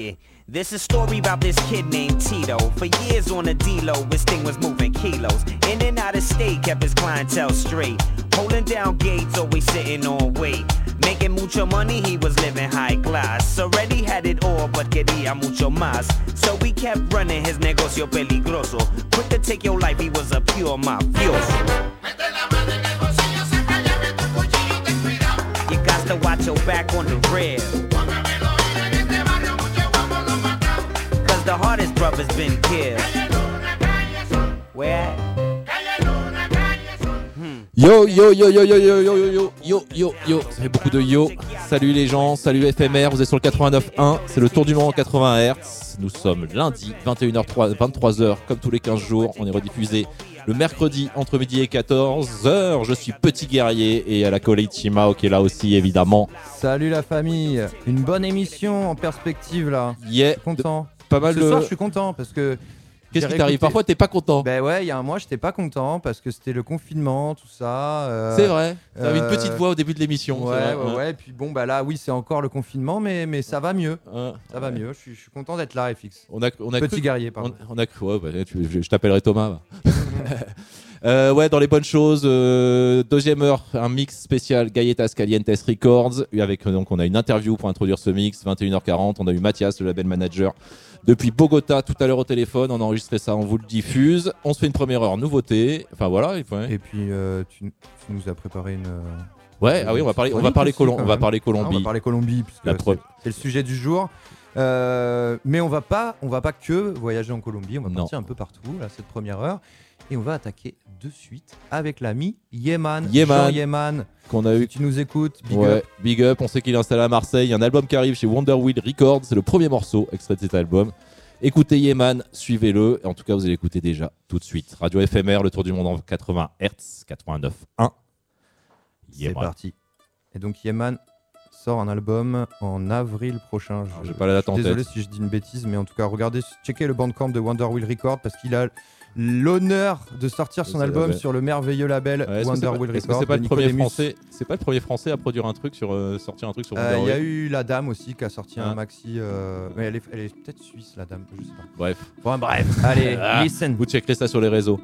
it. This is a story about this kid named Tito. For years on the D-Lo, his thing was moving kilos. In and out of state, kept his clientele straight. Holding down gates, always sitting on weight. Making mucho money, he was living high class. Already had it all, but quería mucho más. So we kept running his negocio peligroso. Quick to take your life, he was a pure mafioso. You got to watch your back on the rear. The hardest brother's been killed. Where? Yo yo yo yo yo yo yo yo yo yo yo yo Ça fait beaucoup de yo. Salut les gens, salut FMR, vous êtes sur le 89.1, c'est le tour du monde en 80 Hz. Nous sommes lundi 21h3 23h comme tous les 15 jours, on est rediffusé le mercredi entre midi et 14h. Je suis petit guerrier et à la collègue Chimao qui est là aussi évidemment. Salut la famille, une bonne émission en perspective là. Yeah, Content. Pas mal Ce de soir, je suis content parce que. Qu'est-ce qui t'arrive Parfois t'es pas content. Ben ouais, il y a un mois, j'étais pas content parce que c'était le confinement, tout ça. euh, c'est vrai. T'avais une euh, petite voix au début de l'émission. Ouais, c'est ouais, vrai, ouais. Et puis bon, bah là, oui, c'est encore le confinement, mais, mais ça va mieux. Ouais. Ça va mieux. Je suis, je suis content d'être là, FX. On a, on a Petit cru- guerrier, On, pardon. on a cru, ouais, bah, tu- je, je t'appellerai Thomas. va. Euh, ouais, dans les bonnes choses, euh, deuxième heure, un mix spécial Galletas Calientes Records. Avec, euh, donc, on a une interview pour introduire ce mix, 21h40. On a eu Mathias, le label manager, depuis Bogota tout à l'heure au téléphone. On a enregistré ça, on vous le diffuse. On se fait une première heure nouveauté. Enfin voilà. ouais. Et puis, euh, tu, tu nous as préparé une. Ouais, ah oui, on va parler, on va parler, Colom- on va parler Ah, on Colombie. va parler Colombie, puisque c'est le sujet du jour. Euh, mais on va pas, on va pas que voyager en Colombie, on va Non. partir un peu partout là cette première heure, et on va attaquer de suite avec l'ami Yeman. Yeman. Jean Yeman, Qu'on a eu si tu nous écoutes, big ouais, up. big up. On sait qu'il est installé à Marseille. Il y a un album qui arrive chez Wonder Wheel Records. C'est le premier morceau extrait de cet album. Écoutez Yeman, suivez-le. En tout cas, vous allez écouter déjà tout de suite. Radio FMR, le tour du monde en 80 Hz, 89.1. C'est parti. Et donc Yeman sort un album en avril prochain. Je- j'ai pas la date en Désolé tête. si je dis une bêtise, mais en tout cas, regardez, checkez le bandcamp de Wonder Wheel Records parce qu'il a l'honneur de sortir son album sur le merveilleux label Ouais, Wonder pas, Wheel Records. c'est pas le premier français C'est pas le premier français à produire un truc sur euh, sortir un truc sur Euh, Il y a eu la dame aussi qui a sorti Ah. un maxi. euh, Mais elle est, elle est peut-être suisse, la dame. Je sais pas. Bref, Bon, bref. Allez, Ah. listen. vous checkerez ça sur les réseaux.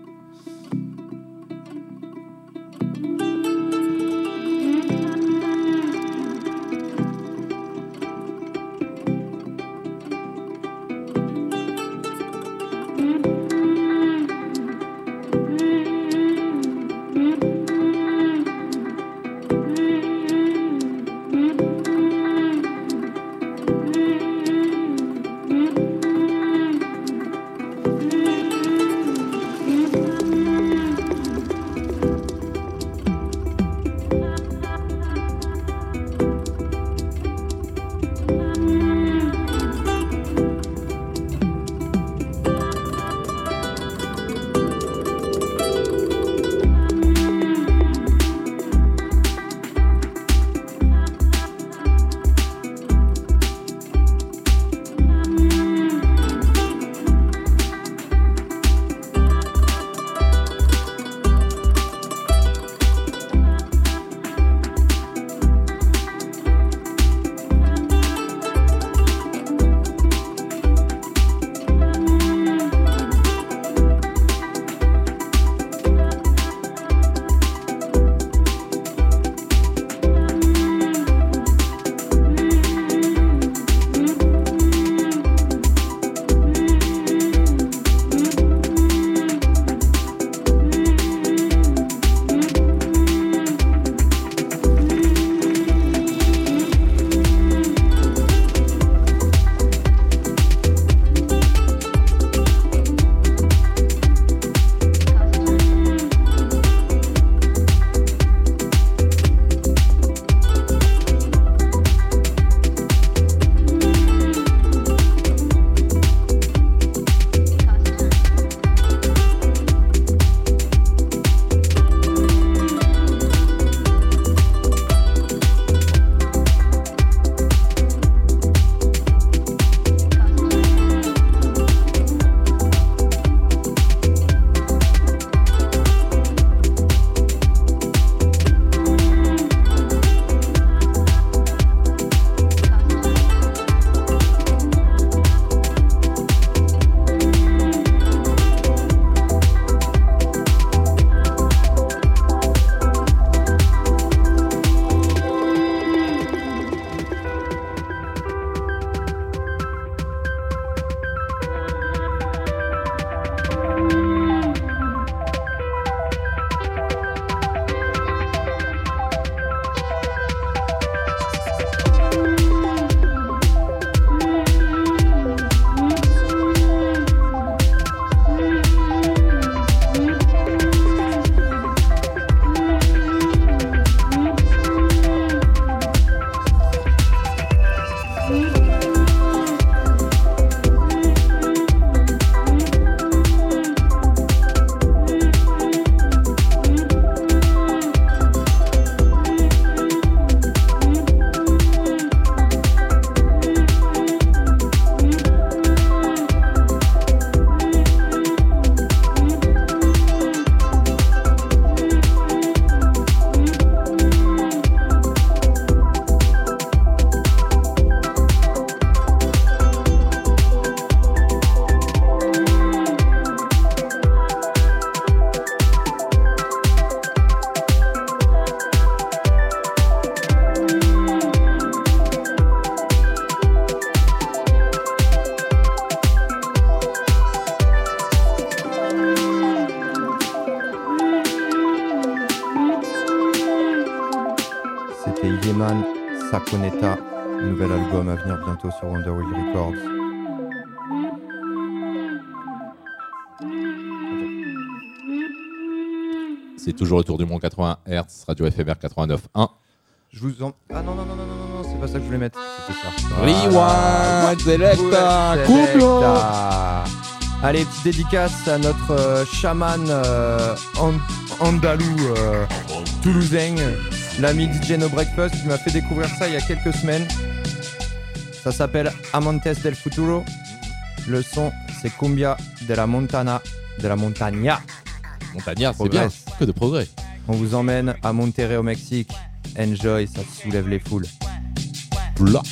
Bientôt sur Wonderwheel Records. C'est toujours autour du monde 80 Hz, radio éphémère 89.1. Je vous en. Ah non, non, non, non, non, non, c'est pas ça que je voulais mettre. C'était ça. Rewind, Selecta, couple Selecta. Allez, petite dédicace à notre euh, chaman euh, and- andalou euh, toulousain, l'ami DJ No Breakfast qui m'a fait découvrir ça il y a quelques semaines. Ça s'appelle Amantes del Futuro. Le son, c'est Cumbia de la Montana, de la Montagna. Montagnard, c'est bien. Que de progrès. On vous emmène à Monterrey au Mexique. Enjoy, ça soulève les foules. Blah.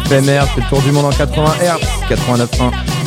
FMR, c'est le tour du monde en 80 Hz, 89.1.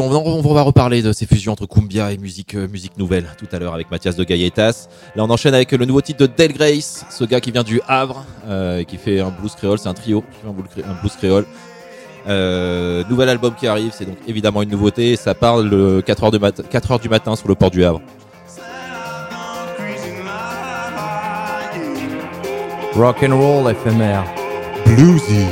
On, va reparler de ces fusions entre Cumbia et musique, euh, nouvelle tout à l'heure avec Mathias de Gailletas. Là, on enchaîne avec le nouveau titre de Del Grace, ce gars qui vient du Havre euh, et qui fait un blues créole. C'est un trio un blues, créole. Euh, nouvel album qui arrive, c'est donc évidemment une nouveauté. Ça parle le 4h, du mat- 4 heures du matin sur le port du Havre. Rock and roll éphémère. Bluesy.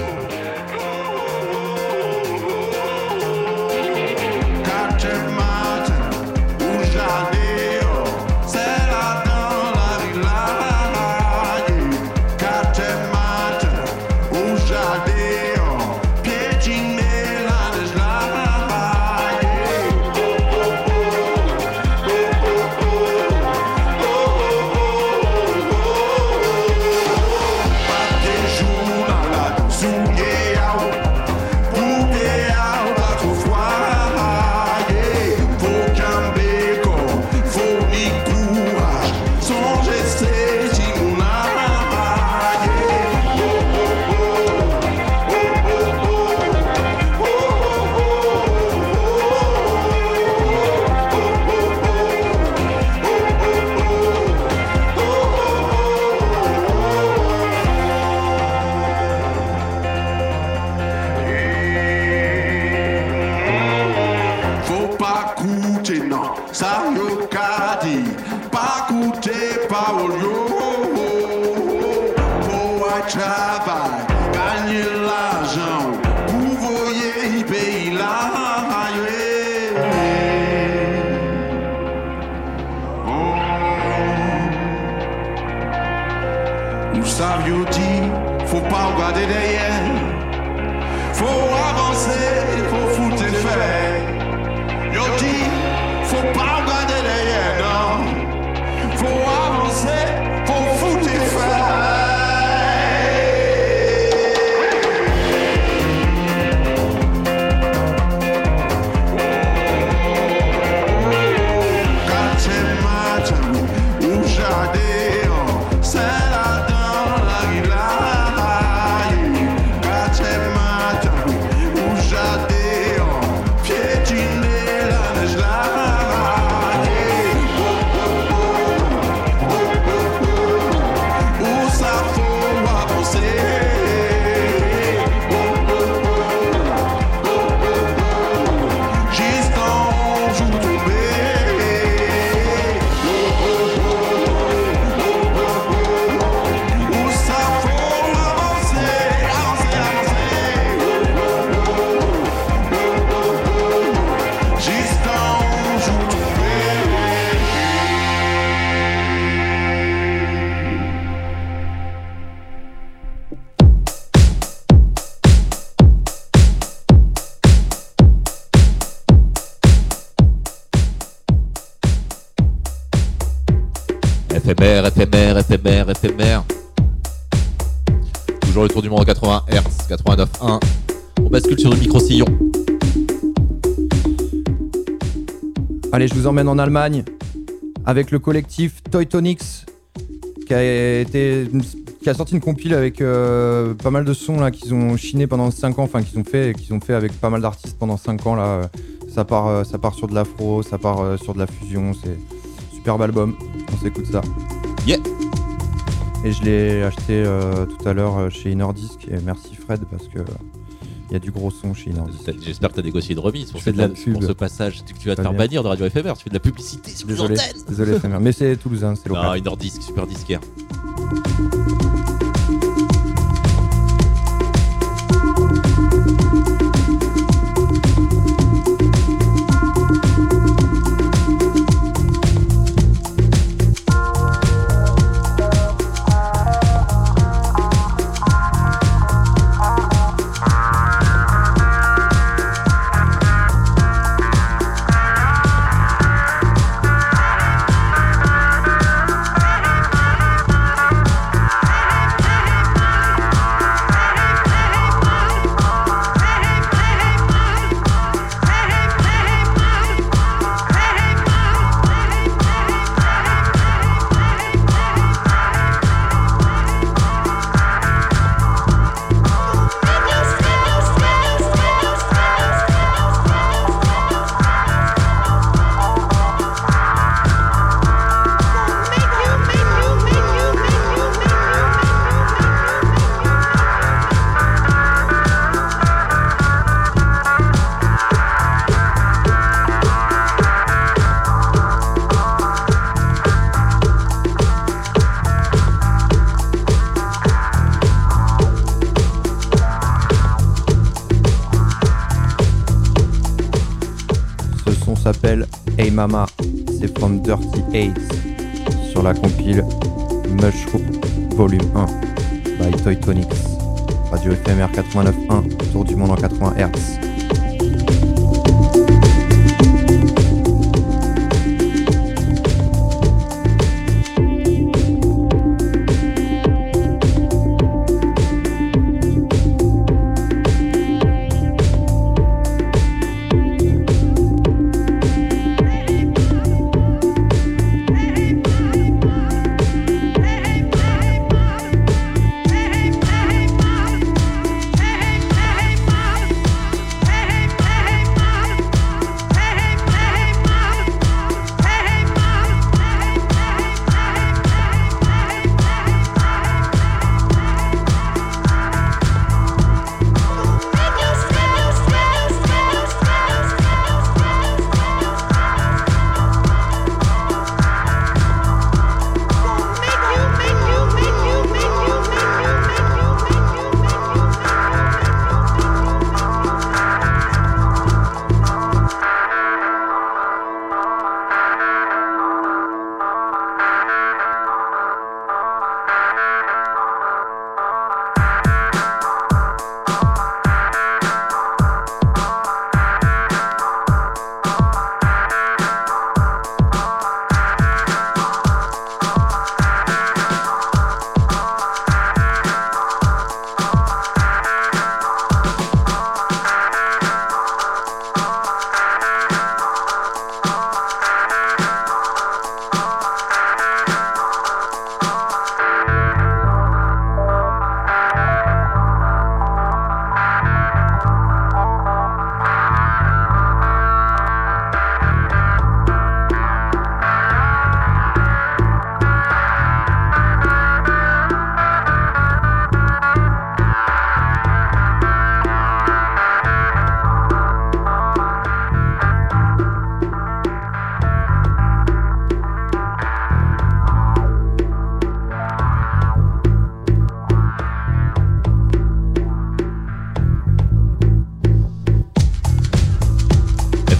Vous emmène en Allemagne avec le collectif Toytonix qui a été qui a sorti une compile avec euh, pas mal de sons là qu'ils ont chiné pendant 5 ans, enfin qu'ils ont fait qu'ils ont fait avec pas mal d'artistes pendant 5 ans là. Ça part euh, ça part sur de l'afro, ça part euh, sur de la fusion, c'est superbe album. On s'écoute ça. Yeah. Et je l'ai acheté euh, tout à l'heure euh, chez Inordisc et merci Fred parce que il y a du gros son chez. J'espère que tu as négocié une remise pour, cette- de la pour ce passage. Tu, tu vas te faire bannir de Radio Éphémère. Tu fais de la publicité sur les antennes. désolé Frémère. mais c'est toulousain, c'est local. Non, une Nordisk, super disquaire. Mama. C'est from Dirty Aids sur la compile Mushroom Volume 1 by Toy Tonics. Radio FMR 89.1, tour du monde en 80 Hz.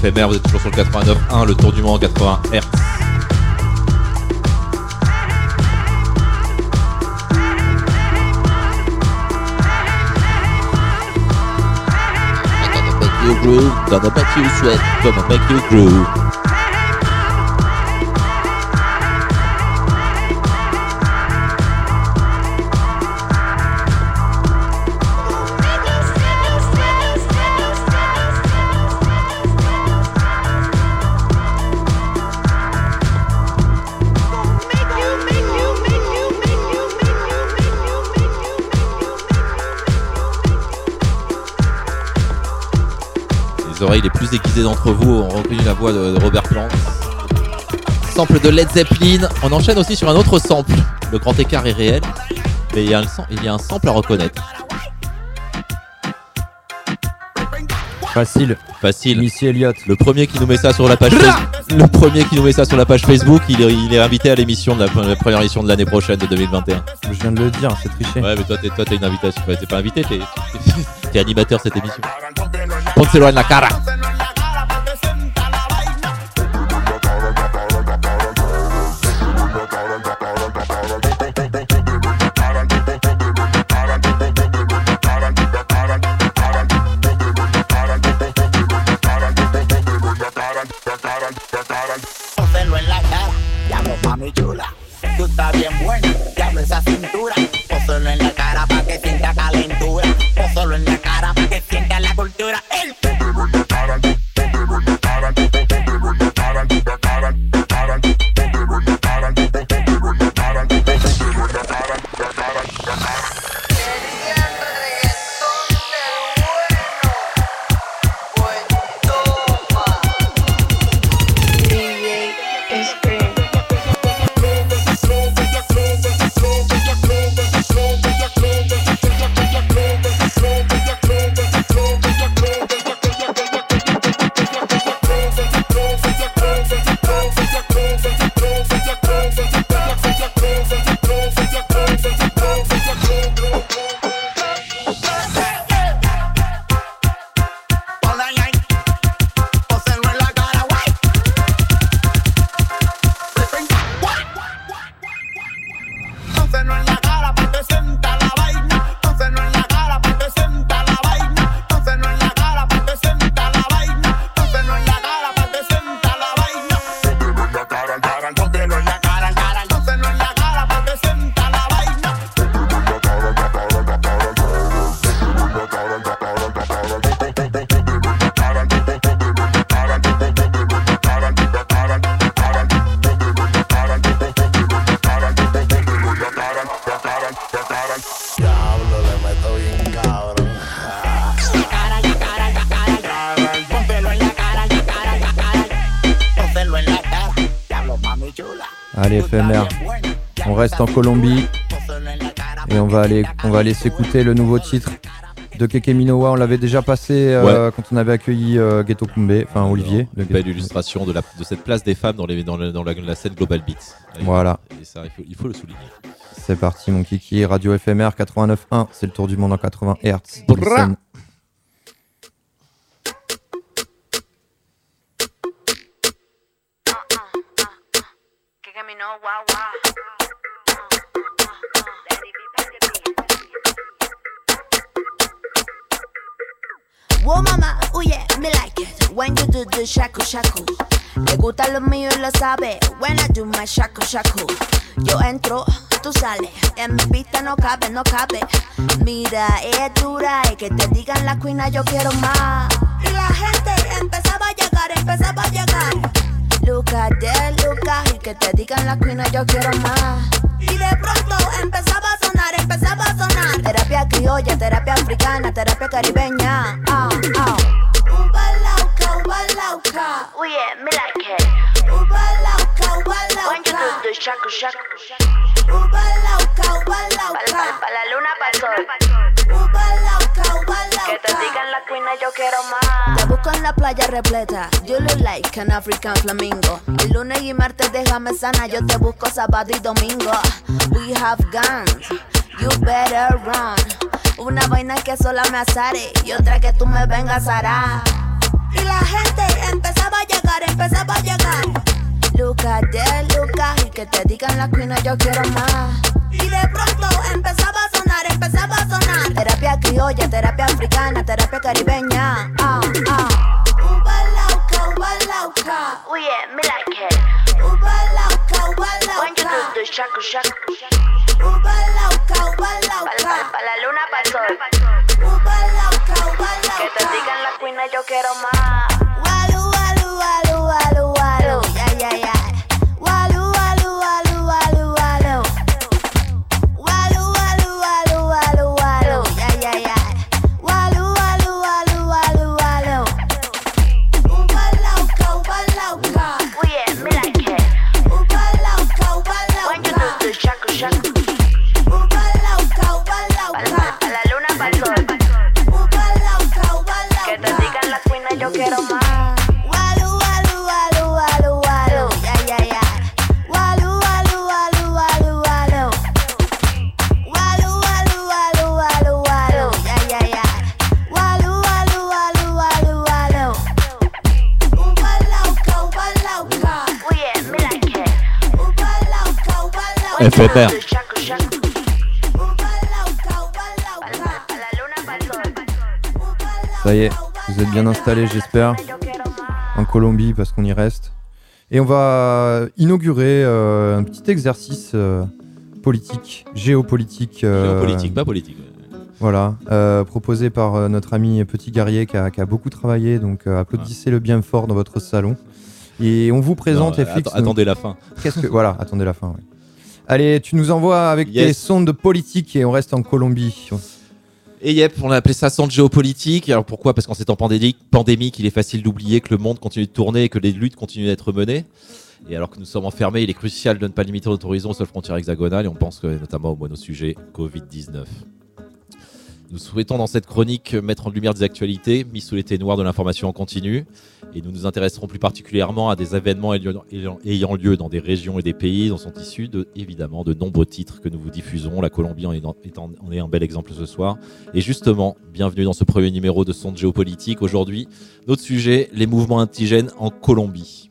FMR, vous êtes toujours sur le 89.1, le tour du monde en 80 Hz. Groove, gonna make you sweat, gonna make you groove. Oreilles les plus aiguisées d'entre vous ont reconnu la voix de, de Robert Plant. Sample de Led Zeppelin. On enchaîne aussi sur un autre sample. Le grand écart est réel, mais il y a un, sam- il y a un sample à reconnaître. Facile. Facile. Missy Elliott. Le premier qui nous met ça sur la page Facebook, le premier qui nous met ça sur la page Facebook, il est, il est invité à l'émission de la, la première émission de l'année prochaine de 2021. Je viens de le dire, c'est triché. Ouais, mais toi, t'es, toi, t'as une invitation. T'es pas invité, t'es, t'es, t'es animateur cette émission. Pónselo en la cara. En Colombie et on va aller, on va aller s'écouter le nouveau titre de Keke Minowa. On l'avait déjà passé euh, quand on avait accueilli euh, Ghetto Kumbe, enfin Olivier. le Une belle illustration de, la, de cette place des femmes dans, les, dans, le- dans la, la scène Global Beats. Voilà. Et ça, il faut, il faut le souligner. C'est parti, mon kiki. Radio éphémère 89.1. C'est le tour du monde en 80 Hz. Whoa, mama, oh yeah, me like it when you do the shaku shaku. Le gusta lo mío y lo sabe when I do my shaku shaku. Yo entro, tú sales, en mi pista no cabe, no cabe. Mira, es dura y que te digan la cuina yo quiero más. Y la gente empezaba a llegar, empezaba a llegar. Lucas de Lucas y que te digan la cuina yo quiero más. Y de pronto empezaba a sonar, empezaba a sonar. Terapia criolla, terapia africana, terapia caribeña. Ah, ah. Uba lauca, uba lauca. Oh yeah, me like it. Uba lauca, uba When you do lauca. the shaku shaku. Uba lauca, uba Pa, lauca. la luna, pa sol. Uba la cuina, yo quiero más. Te busco en la playa repleta. You look like an African flamingo. El lunes y martes déjame sana. Yo te busco sábado y domingo. We have guns. You better run. Una vaina que sola me azare y otra que tú me vengas a arar. Y la gente empezaba a llegar, empezaba a llegar. Lucas de Lucas y que te digan la cuina yo quiero más. Y de pronto empezaba a empezaba a sonar. Terapia criolla, terapia africana, terapia caribeña. Ah, ah. Uba lauca, uba lauca. Oh yeah, me like it. Uba lauca, uba When you do lauca. the shaku shaku. Uba lauca, uba Pa, pa, lauca. pa la luna, pa el sol. Uba lauca, uba Que te lauca. digan la cuina, yo quiero más. The Uba Ça y est, vous êtes bien installés, j'espère, en Colombie parce qu'on y reste. Et on va inaugurer euh, un petit exercice euh, politique, géopolitique. euh, Géopolitique, pas politique. Voilà, euh, proposé par notre ami Petit Guerrier qui a, qui a beaucoup travaillé, donc applaudissez-le bien fort dans votre salon. Et on vous présente Non, FX. attendez la fin. Qu'est-ce que voilà, attendez la fin. ouais. Allez, tu nous envoies avec Yes. tes sondes politiques et on reste en Colombie. Et yep, on a appelé ça centre géopolitique. Alors pourquoi? Parce qu'en ces temps pandémique, il est facile d'oublier que le monde continue de tourner et que les luttes continuent d'être menées. Et alors que nous sommes enfermés, il est crucial de ne pas limiter notre horizon aux seules frontières hexagonales. Et on pense que, notamment au mono-sujet Covid-19. Nous souhaitons dans cette chronique mettre en lumière des actualités mises sous les ténoirs de l'information en continu. Et nous nous intéresserons plus particulièrement à des événements ayant- lieu dans des régions et des pays dont sont issus de, évidemment de nombreux titres que nous vous diffusons. La Colombie en est, en est un bel exemple ce soir. Et justement, bienvenue dans ce premier numéro de Sonde Géopolitique. Aujourd'hui, notre sujet, les mouvements indigènes en Colombie.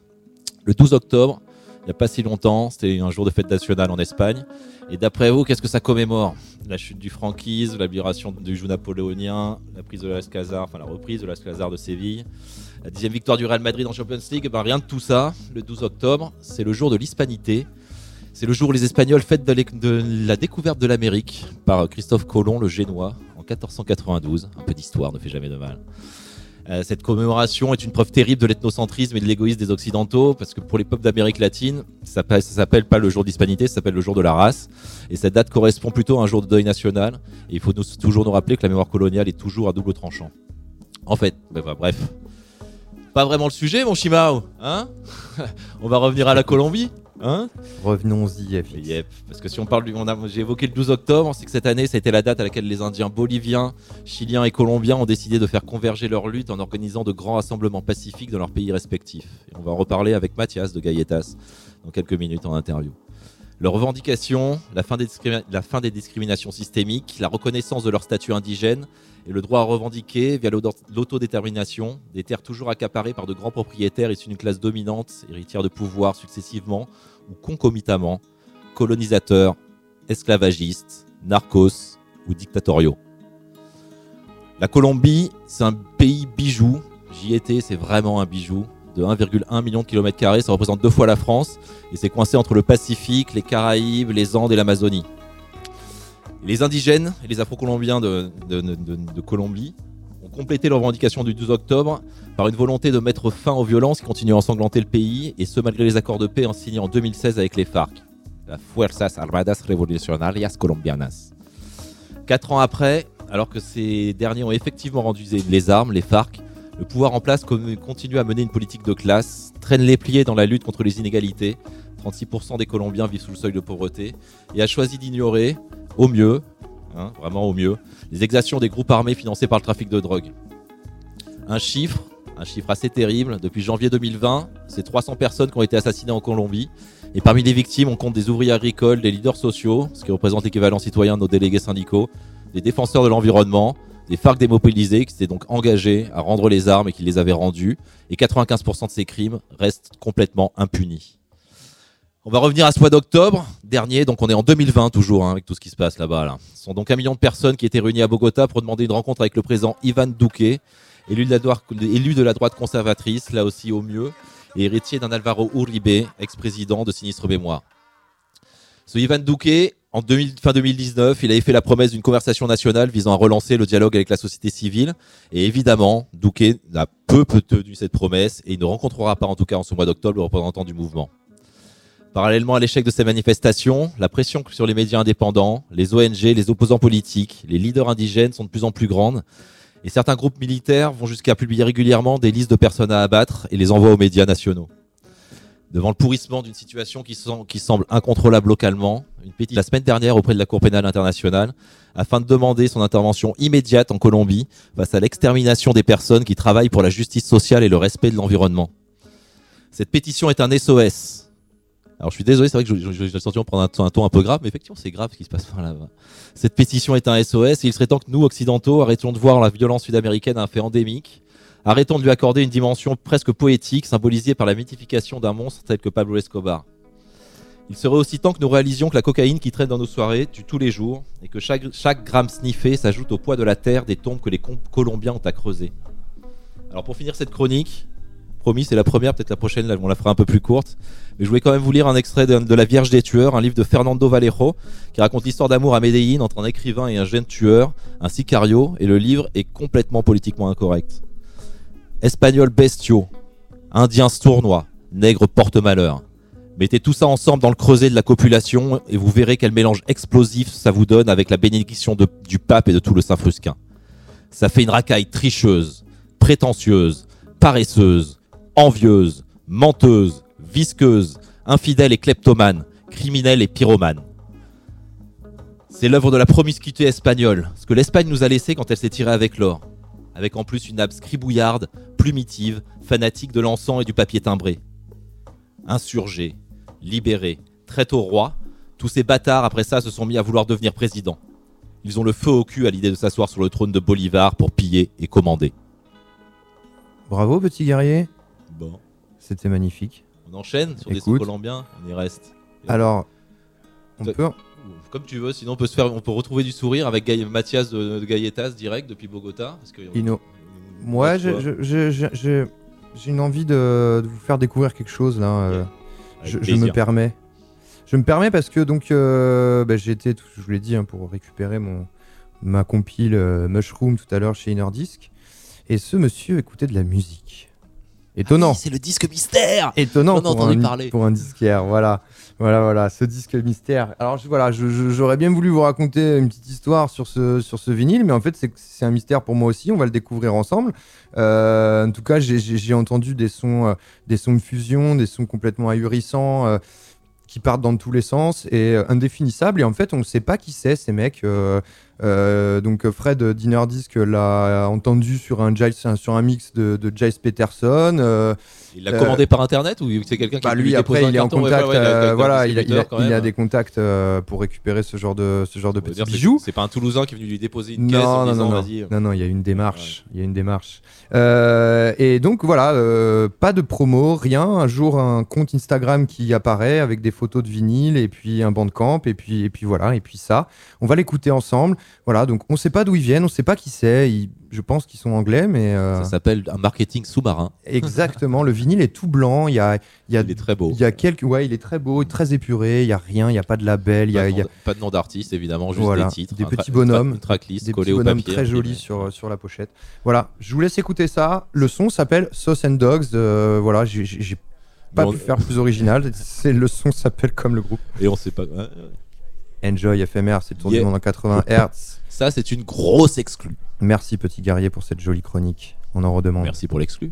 Le 12 octobre, il n'y a pas si longtemps, c'était un jour de fête nationale en Espagne. Et d'après vous, qu'est-ce que ça commémore? La chute du franquisme, la libération du joug napoléonien, la prise de l'Alcazar, enfin la reprise de l'Alcazar de Séville, la dixième victoire du Real Madrid en Champions League. Ben, rien de tout ça. Le 12 octobre, c'est le jour de l'hispanité. C'est le jour où les Espagnols fêtent de la découverte de l'Amérique par Christophe Colomb, le Génois, en 1492. Un peu d'histoire ne fait jamais de mal. Euh, cette commémoration est une preuve terrible de l'ethnocentrisme et de l'égoïsme des Occidentaux, parce que pour les peuples d'Amérique latine, ça s'appelle- pas le jour d'hispanité, ça s'appelle le jour de la race. Et cette date correspond plutôt à un jour de deuil national. Et il faut toujours nous rappeler que la mémoire coloniale est toujours à double tranchant. En fait, bah, bah, bref. Pas vraiment le sujet, mon Shimao, hein? On va revenir à la Colombie Hein Revenons-y. Yep. Parce que si on parle du. on J'ai évoqué le 12 octobre, c'est que cette année, ça a été la date à laquelle les Indiens boliviens, chiliens et colombiens ont décidé de faire converger leur lutte en organisant de grands rassemblements pacifiques dans leurs pays respectifs. Et on va en reparler avec Mathias de Gailletas dans quelques minutes en interview. Leurs revendications, la fin, des discrimi- la fin des discriminations systémiques, la reconnaissance de leur statut indigène et le droit à revendiquer, via l'auto- l'autodétermination, des terres toujours accaparées par de grands propriétaires issus d'une classe dominante, héritière de pouvoir successivement ou concomitamment, colonisateurs, esclavagistes, narcos ou dictatoriaux. La Colombie, c'est un pays bijou. J'y étais, c'est vraiment un bijou. De 1,1 million de kilomètres carrés, ça représente deux fois la France. Et c'est coincé entre le Pacifique, les Caraïbes, les Andes et l'Amazonie. Les indigènes et les afro-colombiens de, Colombie ont complété leur revendication du 12 octobre par une volonté de mettre fin aux violences qui continuent à ensanglanter le pays, et ce malgré les accords de paix signés en 2016 avec les FARC, la Fuerzas Armadas Revolucionarias Colombianas. Quatre ans après, alors que ces derniers ont effectivement rendu les armes, les FARC, le pouvoir en place con- continue à mener une politique de classe, traîne les pliés dans la lutte contre les inégalités. 36% des Colombiens vivent sous le seuil de pauvreté et a choisi d'ignorer, au mieux, hein, vraiment au mieux, les exactions des groupes armés financés par le trafic de drogue. Un chiffre, un chiffre assez terrible, depuis janvier 2020, c'est 300 personnes qui ont été assassinées en Colombie. Et parmi les victimes, on compte des ouvriers agricoles, des leaders sociaux, ce qui représente l'équivalent citoyen de nos délégués syndicaux, des défenseurs de l'environnement, des FARC démobilisés qui s'étaient donc engagés à rendre les armes et qui les avaient rendues. Et 95% de ces crimes restent complètement impunis. On va revenir à ce mois d'octobre dernier, donc on est en 2020 toujours hein, avec tout ce qui se passe là-bas. Là. Ce sont donc un million de personnes qui étaient réunies à Bogota pour demander une rencontre avec le président Ivan Duque, élu de la droite, conservatrice, là aussi au mieux, et héritier d'un Alvaro Uribe, ex-président de sinistre mémoire. Ce Ivan Duque, en 2000 fin 2019, il avait fait la promesse d'une conversation nationale visant à relancer le dialogue avec la société civile. Et évidemment, Duque n'a peu peu tenu cette promesse et il ne rencontrera pas, en tout cas en ce mois d'octobre, le représentant du mouvement. Parallèlement à l'échec de ces manifestations, la pression sur les médias indépendants, les ONG, les opposants politiques, les leaders indigènes sont de plus en plus grandes. Et certains groupes militaires vont jusqu'à publier régulièrement des listes de personnes à abattre et les envoient aux médias nationaux. Devant le pourrissement d'une situation qui, sem- qui semble incontrôlable localement, une pétition la semaine dernière auprès de la Cour pénale internationale afin de demander son intervention immédiate en Colombie face à l'extermination des personnes qui travaillent pour la justice sociale et le respect de l'environnement. Cette pétition est un SOS. Alors je suis désolé, c'est vrai que j'ai le sentiment de prendre un, ton- un peu grave, mais effectivement c'est grave ce qui se passe par là-bas. Cette pétition est un SOS et il serait temps que nous, occidentaux, arrêtions de voir la violence sud-américaine un fait endémique. Arrêtons de lui accorder une dimension presque poétique, symbolisée par la mythification d'un monstre tel que Pablo Escobar. Il serait aussi temps que nous réalisions que la cocaïne qui traîne dans nos soirées tue tous les jours et que chaque, chaque gramme sniffé s'ajoute au poids de la terre des tombes que les Colombiens ont à creuser. Alors pour finir cette chronique, promis c'est la première, peut-être la prochaine on la fera un peu plus courte, mais je voulais quand même vous lire un extrait de, La Vierge des tueurs, un livre de Fernando Vallejo qui raconte l'histoire d'amour à Medellín entre un écrivain et un jeune tueur, un sicario, et le livre est complètement politiquement incorrect. Espagnol bestiaux, Indien sournois, nègre porte-malheur. Mettez tout ça ensemble dans le creuset de la copulation et vous verrez quel mélange explosif ça vous donne avec la bénédiction du pape et de tout le Saint-Frusquin. Ça fait une racaille tricheuse, prétentieuse, paresseuse, envieuse, menteuse, visqueuse, infidèle et kleptomane, criminelle et pyromane. C'est l'œuvre de la promiscuité espagnole, ce que l'Espagne nous a laissé quand elle s'est tirée avec l'or. Avec en plus une âme scribouillarde, plumitive, fanatique de l'encens et du papier timbré. Insurgés, libérés, traite au roi, tous ces bâtards après ça se sont mis à vouloir devenir président. Ils ont le feu au cul à l'idée de s'asseoir sur le trône de Bolivar pour piller et commander. Bravo, petit guerrier. Bon. C'était magnifique. On enchaîne sur des Écoute. sons colombiens, on y reste. Alors, on peut. Comme tu veux, sinon on peut se faire, on peut retrouver du sourire avec Gaï- Mathias de, de Gailletas direct depuis Bogota. Parce que, Ino. Moi, j'ai une envie de, de vous faire découvrir quelque chose là. euh, je, je me permets. Je me permets parce que donc euh, bah, été, je vous l'ai dit, hein, pour récupérer mon ma compile euh, Mushroom tout à l'heure chez Innerdisk. Et ce monsieur écoutait de la musique. Étonnant. Ah c'est le disque mystère Étonnant On en a pour entendu un, parler. pour un disquaire, voilà. Voilà, voilà, ce disque mystère. Alors je- voilà, j'aurais bien voulu vous raconter une petite histoire sur ce, sur ce vinyle, mais en fait c'est un mystère pour moi aussi, on va le découvrir ensemble. Euh, en tout cas, j'ai entendu des sons, euh, des sons de fusion, des sons complètement ahurissants, euh, qui partent dans tous les sens et euh, indéfinissables. Et en fait, on ne sait pas qui c'est ces mecs. euh, euh, donc Fred Dinner Disc l'a entendu sur un, Giles, sur un mix de, de Peterson. Euh, Il l'a Euh, commandé par internet ou c'est quelqu'un qui bah lui après il est en contact, euh, voilà, il a, des contacts euh, pour récupérer ce genre de ce genre de petits bijoux. C'est pas un Toulousain qui est venu lui déposer une caisse Non, non, non, non, il y a une démarche, il y a une démarche. Euh, et donc voilà, euh, pas de promo, rien. Un jour, un compte Instagram qui apparaît avec des photos de vinyle et puis un bandcamp et puis et puis voilà et puis ça. On va l'écouter ensemble. Voilà, donc on sait pas d'où ils viennent, on sait pas qui c'est. Je pense qu'ils sont anglais, mais euh, Ça s'appelle un marketing sous-marin. exactement. le vinyle est tout blanc. Il y a il y a Il est très beau. il y a quelques ouais, il est très beau, très épuré. Il y a rien, il y a pas de label, il y Pas a, de il y a nom- Pas de nom d'artiste, évidemment, juste Voilà, des titres. des petits bonhommes, Une tracklist des collée petits au bonhommes papier. très jolis sur, sur la pochette. Voilà, je vous laisse écouter ça. Le son s'appelle Sauce and Dogs. euh, voilà, j'ai- pas pu faire plus original. Le son s'appelle comme le groupe. Et on sait pas. ouais. Enjoy FMR, c'est le tour Yeah. du monde en 80 Hz. Ça, c'est une grosse exclue. Merci petit guerrier pour cette jolie chronique. On en redemande. Merci pour l'exclu.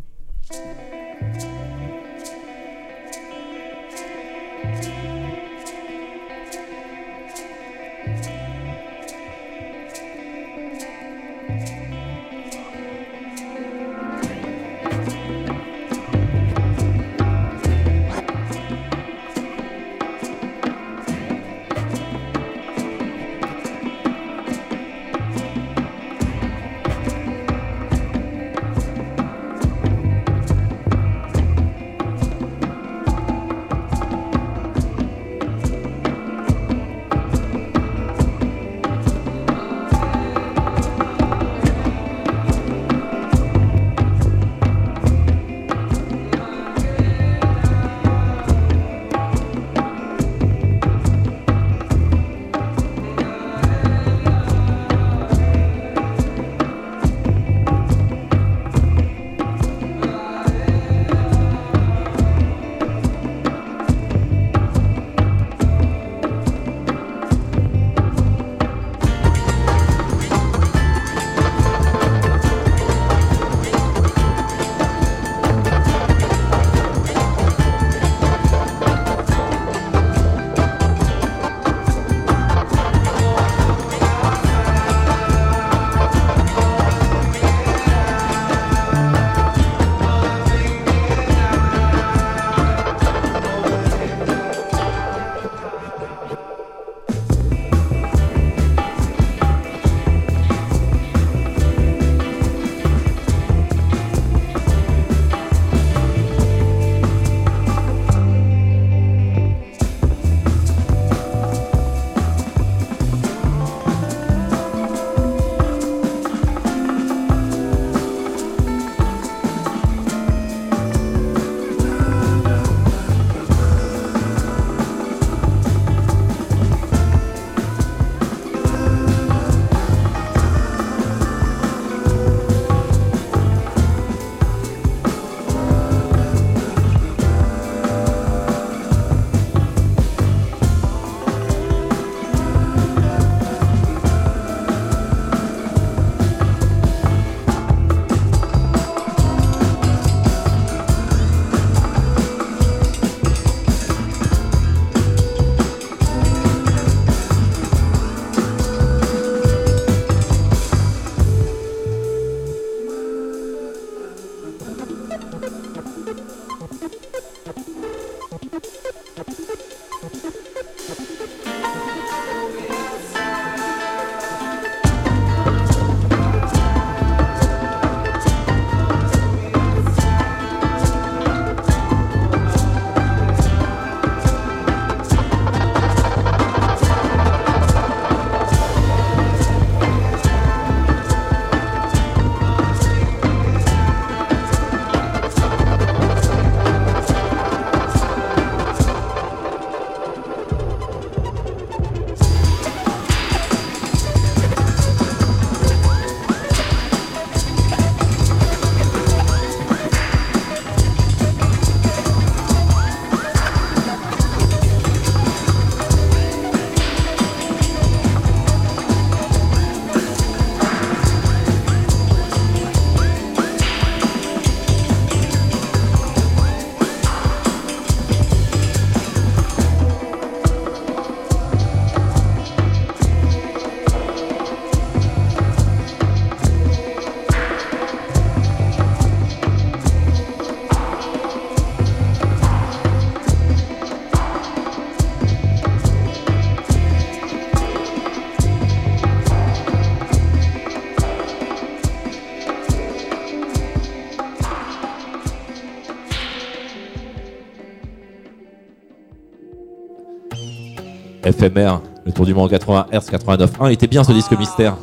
FMR, le tour du monde 80 Hz 89.1. Il était bien ce disque mystère.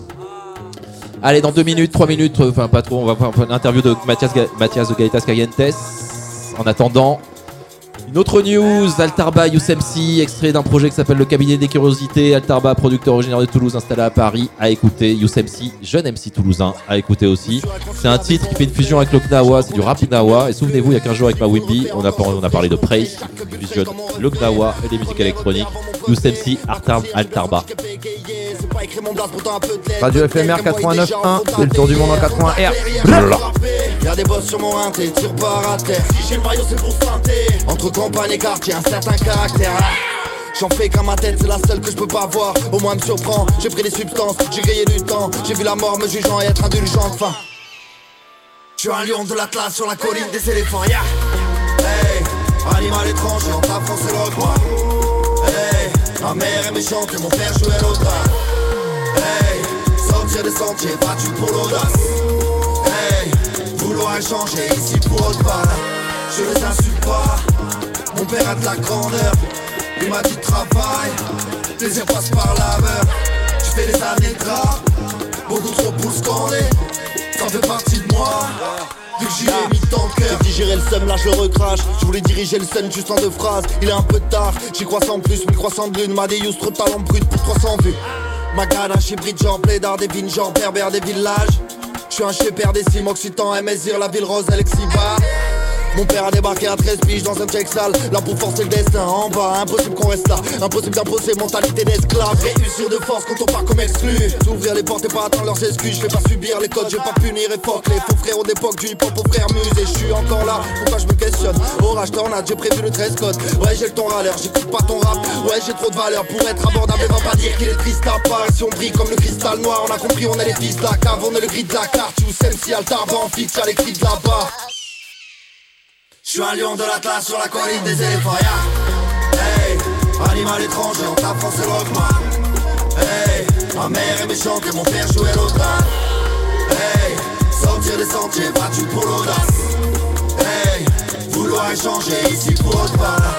Allez, dans deux minutes, trois minutes, euh, enfin pas trop, on va faire une interview de Mathias, de Gaitas Calientes. En attendant, une autre news, Altarba Youssemsi, extrait d'un projet qui s'appelle Le Cabinet des Curiosités. Altarba, producteur originaire de Toulouse, installé à Paris, à écouter. Youssemsi, jeune MC toulousain, à écouter aussi. C'est un titre qui fait une fusion avec le Gnawa, c'est du rap Gnawa. Et souvenez-vous, il y a 15 jours avec ma Wimby, on a, parlé de Praise, qui fusionne le Gnawa et les musiques électroniques. Youssemsi, Altar- Altarba. Radio FMR 89.1, c'est le tour du monde en 80 R. Y'a des boss sur mon rinté, tire par à terre. Si j'ai le maillot, c'est pour santé. Entre campagne et quartier, un certain caractère. J'en fais qu'à ma tête, c'est la seule que je peux pas voir. Au moins, elle me surprend. J'ai pris des substances, j'ai grillé du temps. J'ai vu la mort me jugeant et être indulgent. Enfin, je suis un lion de l'Atlas sur la colline des éléphants. Yeah. Hey, animal étranger, en tapant, c'est le recoin. Ma mère est méchante et mon père jouait l'autre. Hey, sortir des sentiers, battu pour l'audace. Hey, vouloir échanger ici pour autre part. Je les insulte pas, mon père a de la grandeur. Il m'a dit travail, plaisir passe par la beurre. Je fais des années rap, beaucoup trop pour scander. Ça fait partie de moi. Vu mis tant de cœur. Digérer le seum, là je le recrache. Je voulais diriger le sun juste en deux phrases. Il est un peu tard, j'y crois sans plus. 1300 de lune, ma déuse, trop de talent brut pour 300 vues. Ma ganache hybride, genre plaidard des vignes, genre berbère des villages. Je suis un père des cimes occitan, MSIR, la ville rose, Alexiba mon père a débarqué à 13 piges dans un check sale. Là pour forcer le destin en bas Impossible qu'on reste là. Impossible d'imposer mentalité d'esclave. Réussir de force quand on part comme exclu. S'ouvrir les portes et pas attendre leurs excuses. Je vais pas subir les codes, je vais pas punir et fuck Les faux frérots d'époque du hip hop aux frères musées Je suis encore là, pourquoi je me questionne? Orage tornade, j'ai prévu le dress code Ouais j'ai le ton à l'heure, j'écoute pas ton rap. Ouais j'ai trop de valeur pour être abordable. Va pas dire qu'il est triste à part. Si on brille comme le cristal noir On a compris on est les fils de la cave. On est le gris de la carte. Sais si Altar en fixe à l'écrit de là-bas je suis un lion de l'Atlas sur la colline des éléphants. Hey, animal étranger, en tapant c'est rockman. Hey, ma mère est méchante et mon père jouait l'autre. Hey, sortir des sentiers, battu pour l'audace. Hey, vouloir échanger ici pour autre part.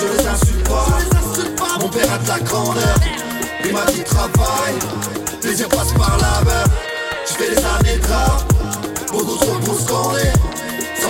Je les insulte pas, mon père a de la grandeur. Il m'a dit travail, plaisir passe par la beurre. Je fais des années de beaucoup trop pour scander. Ça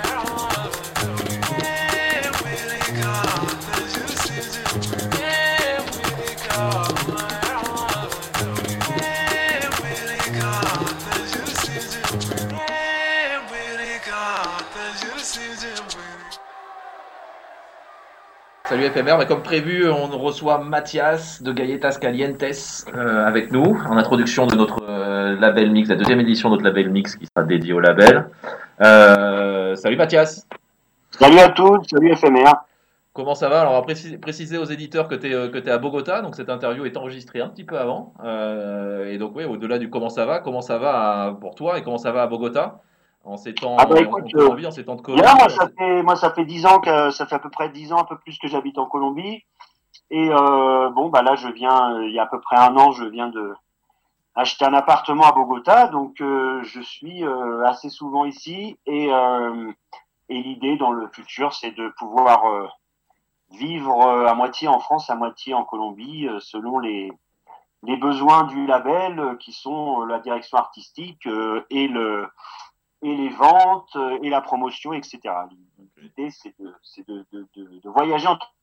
Salut FMR, mais comme prévu, on reçoit Mathias de Galletas Calientes euh, avec nous en introduction de notre euh, label mix, la deuxième édition de notre label mix qui sera dédié au label. Euh, salut Mathias, Salut à tous, salut FMR. comment ça va? Alors on va préciser, préciser aux éditeurs que tu es, que à Bogota, donc cette interview est enregistrée un petit peu avant. Et donc oui, au-delà du comment ça va, comment ça va à- pour toi et comment ça va à Bogota? En ces temps, Ah bah en- écoute, en, euh, en ces temps de Covid. Bien, moi ça fait moi ça fait dix ans que ça fait à peu près dix ans un peu plus que j'habite en Colombie. Et euh, bon bah là je viens euh, il y a à peu près un an je viens de acheter un appartement à Bogota. Donc euh, je suis euh, assez souvent ici. Et et l'idée dans le futur c'est de pouvoir vivre à moitié en France à moitié en Colombie selon les les besoins du label qui sont la direction artistique et le et les ventes euh, et la promotion, etc. L'idée, c'est de, c'est de, de, de, de voyager entre,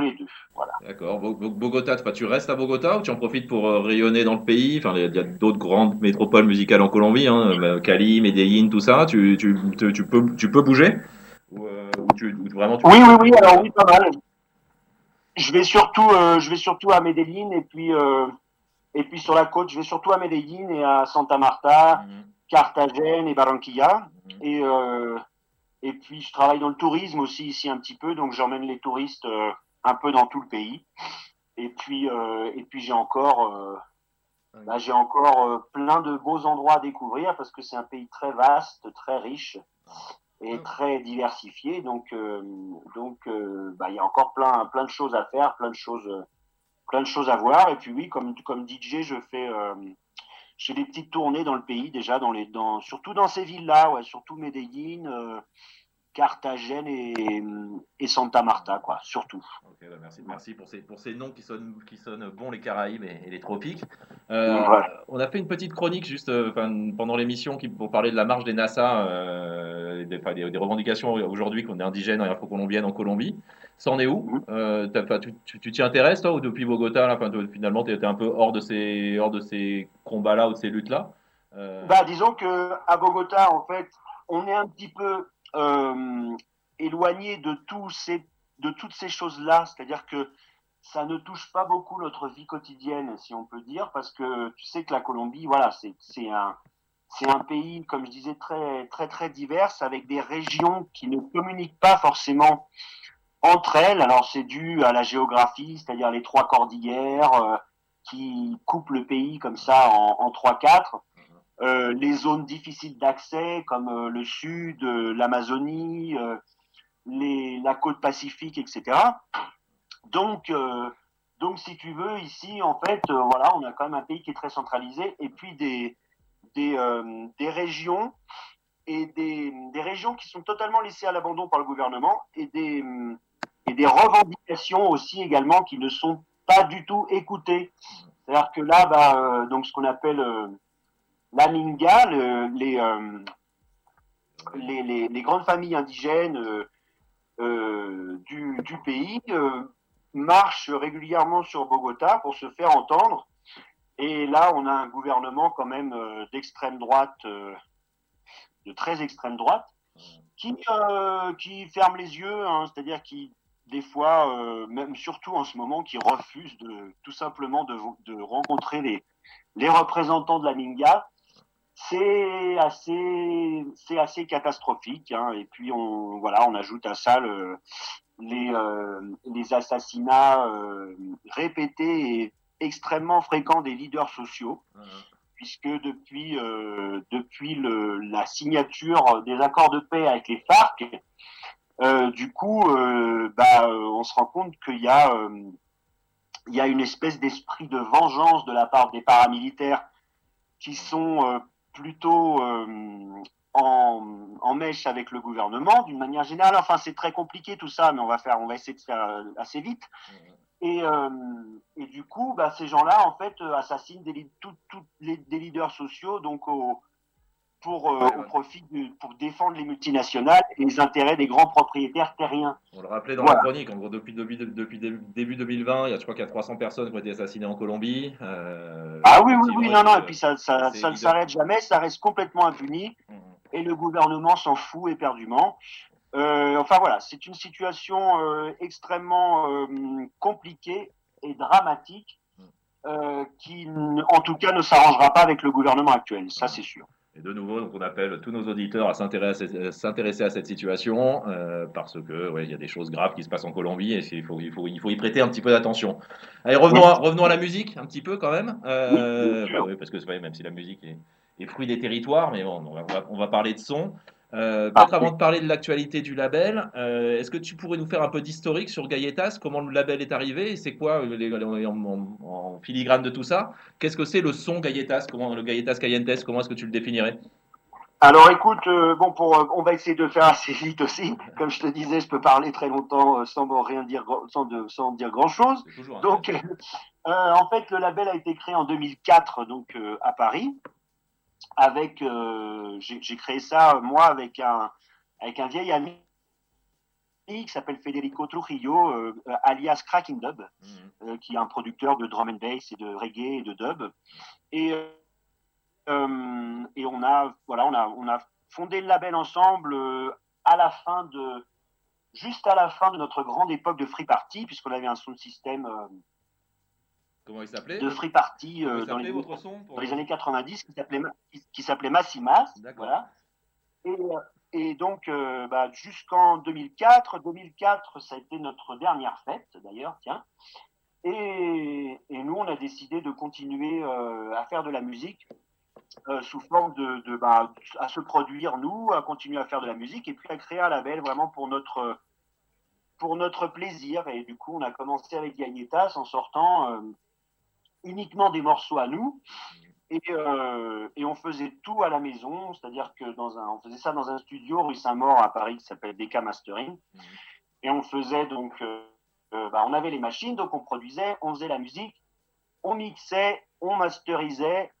les deux. Voilà. D'accord. Bo- Bo- Bogota, tu restes à Bogota ou tu en profites pour euh, rayonner dans le pays? Enfin, il y a d'autres grandes métropoles musicales en Colombie, hein, euh, Cali, Medellín, tout ça. Tu, tu, tu, tu peux, tu peux bouger? Ou, euh, tu, vraiment tu Oui, oui, oui, alors oui, pas mal. Je vais surtout, euh, je vais surtout à Medellín et puis, euh, et puis sur la côte, je vais surtout à Medellín et à Santa Marta, Cartagena et Barranquilla. Et, euh, et puis je travaille dans le tourisme aussi ici un petit peu, donc j'emmène les touristes euh, un peu dans tout le pays. Et puis, euh, et puis j'ai encore, bah, j'ai encore plein de beaux endroits à découvrir parce que c'est un pays très vaste, très riche et très diversifié. Donc, donc, bah, il y a encore plein, plein de choses à faire, plein de choses, plein de choses à voir. Et puis oui, comme, comme DJ, je fais, fais des petites tournées dans le pays déjà, dans les, dans, surtout dans ces villes-là, ouais, surtout Medellín, euh, Carthagène et, et Santa Marta, quoi, surtout. Bah, merci, merci pour ces, pour ces noms qui sonnent, qui sonnent bon les Caraïbes et, et les tropiques. Euh, Ouais. On a fait une petite chronique juste euh, pendant l'émission pour parler de la marche des NASA, euh, des, enfin, des, des revendications aujourd'hui qu'on est indigène et afro-colombienne en Colombie. Ça en est où? Euh, enfin, Tu t'y intéresses toi ou depuis Bogota là, finalement tu étais un peu hors de ces, hors de ces combats-là ou de ces luttes-là? Bah, disons que à Bogota, en fait, on est un petit peu euh, éloigné de ces, de toutes ces choses-là. C'est-à-dire que ça ne touche pas beaucoup notre vie quotidienne, si on peut dire, parce que tu sais que la Colombie, voilà, c'est un un pays, comme je disais, très très très divers, avec des régions qui ne communiquent pas forcément entre elles. Alors c'est dû à la géographie, c'est-à-dire les trois cordillères euh, qui coupent le pays comme ça en, en trois quatre. Euh, les zones difficiles d'accès comme euh, le sud, euh, l'Amazonie, la côte pacifique, etc. Donc, donc, si tu veux, ici, en fait, voilà, on a quand même un pays qui est très centralisé et puis des, des, des régions et des, des régions qui sont totalement laissées à l'abandon par le gouvernement et des, et des revendications aussi également qui ne sont pas du tout écoutées. C'est-à-dire que là, bah, donc ce qu'on appelle euh, la Minga, le- les, euh, les, grandes familles indigènes euh, euh, du, pays marchent régulièrement sur Bogota pour se faire entendre. Et là, on a un gouvernement quand même d'extrême droite, de très extrême droite, qui, ferme les yeux, hein, c'est-à-dire qui, des fois, même surtout en ce moment, qui refuse de, tout simplement de, de rencontrer les, les représentants de la Minga. C'est assez, c'est assez catastrophique. Hein. Et puis on, voilà, on ajoute à ça le, les, euh, les assassinats euh, répétés et extrêmement fréquents des leaders sociaux, puisque depuis, euh, depuis le, la signature des accords de paix avec les FARC, euh, du coup, euh, bah, euh, on se rend compte qu'il y a, euh, il y a une espèce d'esprit de vengeance de la part des paramilitaires qui sont euh, plutôt euh, en, en mèche avec le gouvernement d'une manière générale. Enfin, c'est très compliqué tout ça, mais on va faire, on va essayer de faire euh, assez vite. Et, euh, et du coup, bah, ces gens-là, en fait, assassinent des, li- tout- tout les, des leaders sociaux, donc au, pour, euh, au profit de, pour défendre les multinationales et les intérêts des grands propriétaires terriens. On le rappelait dans Voilà. la chronique, en gros, depuis, depuis, depuis début début 2020, il y a, je crois qu'il y a 300 personnes qui ont été assassinées en Colombie. Euh, Ah oui, oui, oui, non, non, et puis ça, ça, ne s'arrête jamais, ça reste complètement impuni, et le gouvernement s'en fout éperdument. Euh, enfin voilà, c'est une situation extrêmement compliquée et dramatique, euh, qui, en tout cas, ne s'arrangera pas avec le gouvernement actuel, ça c'est sûr. Et de nouveau, donc, on appelle tous nos auditeurs à s'intéresser euh, s'intéresser à cette situation euh, parce que ouais, il y a des choses graves qui se passent en Colombie et il faut, il faut, il faut y prêter un petit peu d'attention. Allez, revenons, à, revenons à la musique un petit peu quand même. Euh, bah oui, parce que c'est vrai, même si la musique est, est fruit des territoires, mais bon, on va, on va parler de son. Euh, Peut-être avant de parler de l'actualité du label, euh, est-ce que tu pourrais nous faire un peu d'historique sur Gaietas, comment le label est arrivé et c'est quoi euh, les, en, en- en filigrane de tout ça Qu'est-ce que c'est le son Gaietas Comment le Gaietas Cayentes Comment est-ce que tu le définirais? Alors écoute, euh, bon, pour, on va essayer de faire assez vite aussi. Comme je te disais, je peux parler très longtemps sans rien dire, sans, de, sans dire grand chose. Donc, en fait, le label a été créé en 2004, donc à Paris. Avec, euh, j'ai créé ça moi avec un avec un vieil ami qui s'appelle Federico Trujillo, euh, alias Cracking Dub, euh, qui est un producteur de drum and bass et de reggae et de dub. Et euh, et on a voilà on a on a fondé le label ensemble à la fin de juste à la fin de notre grande époque de free party puisqu'on avait un son système euh, Comment il s'appelait de free party euh, dans, les, votre son, pour- dans les années 90 qui s'appelait qui, s'appelait Massimas voilà. Et, euh, et donc euh, bah, jusqu'en 2004 2004 ça a été notre dernière fête d'ailleurs tiens. Et, et nous on a décidé de continuer euh, à faire de la musique sous forme de, de bah, à se produire nous, à continuer à faire de la musique et puis à créer un label vraiment pour notre pour notre plaisir. Et du coup, on a commencé avec Galletas en sortant uniquement des morceaux à nous. Et, euh, et on faisait tout à la maison, c'est-à-dire que dans un, on faisait ça dans un studio rue Saint-Maur à Paris qui s'appelle DK Mastering. Et on faisait donc, euh, euh, bah, on avait les machines, donc on produisait, on faisait la musique, on mixait, on masterisait,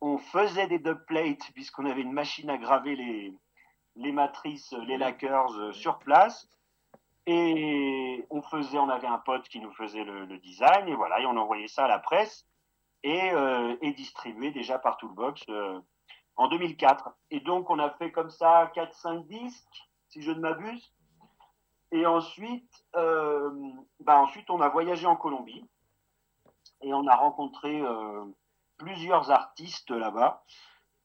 on faisait des dubplates puisqu'on avait une machine à graver les, les matrices, les lacquers euh, sur place. Et on faisait, on avait un pote qui nous faisait le, le design et voilà, et on envoyait ça à la presse et, euh, et distribué déjà par Toolbox euh, en 2004. Et donc on a fait comme ça 4-5 disques, si je ne m'abuse. Et ensuite, euh, bah ensuite, on a voyagé en Colombie et on a rencontré euh, plusieurs artistes là-bas,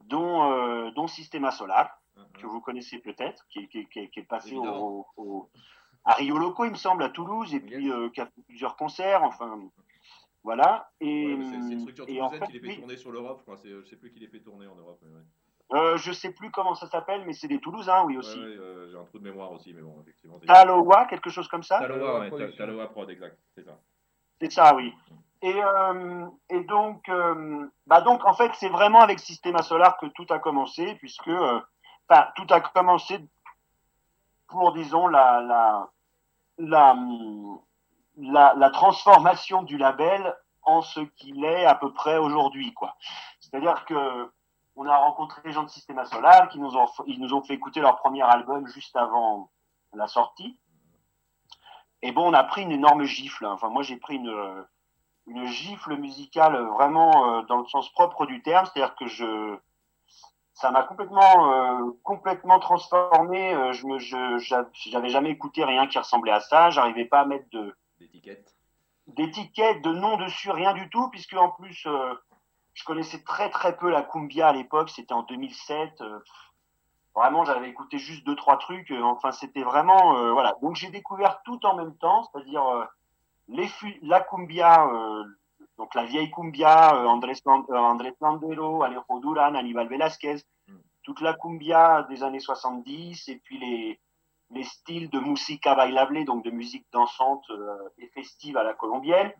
dont, euh, dont Systema Solar, que vous connaissez peut-être, qui, qui- qui- qui est passé au, au- à Rio Loco, il me semble, à Toulouse, et puis euh, qui a fait plusieurs concerts, enfin, voilà. Et, Ouais, c'est c'est une structure et en toulousaine fait, qui les fait oui, tourner sur l'Europe. Enfin, c'est- je sais plus qui les fait tourner en Europe. Mais ouais. euh, je sais plus comment ça s'appelle, mais c'est des Toulousains, oui, aussi. Ouais, ouais, euh, J'ai un trou de mémoire aussi, mais bon, effectivement. c'est- Talowa, quelque chose comme ça Taloa, Taloa Prod, exact, c'est ça. C'est ça, oui. Et, euh, et donc, euh, bah donc, en fait, c'est vraiment avec Systema Solar que tout a commencé, puisque, euh, enfin, tout a commencé pour, disons, la, la, la, la, la transformation du label en ce qu'il est à peu près aujourd'hui, quoi. C'est-à-dire que on a rencontré les gens de Systema Solar qui nous ont, ils nous ont fait écouter leur premier album juste avant la sortie. Et bon, on a pris une énorme gifle. hein. Enfin, moi, j'ai pris une, euh, une gifle musicale vraiment euh, dans le sens propre du terme. C'est-à-dire que je, ça m'a complètement, euh, complètement transformé. Euh, Je me, j'avais jamais écouté rien qui ressemblait à ça. J'arrivais pas à mettre de, D'étiquette. d'étiquette, de nom dessus, rien du tout, puisque en plus, euh, je connaissais très très peu la cumbia à l'époque. C'était en 2007. euh, Vraiment, j'avais écouté juste deux trois trucs. euh, Enfin, c'était vraiment euh, voilà. Donc j'ai découvert tout en même temps, c'est-à-dire les la cumbia, donc la vieille cumbia, Andrés, Andrés Landero, Alejo Duran, Aníbal Velázquez, toute la cumbia des années 70 et puis les les styles de musica bailable, donc de musique dansante euh, et festive à la colombienne.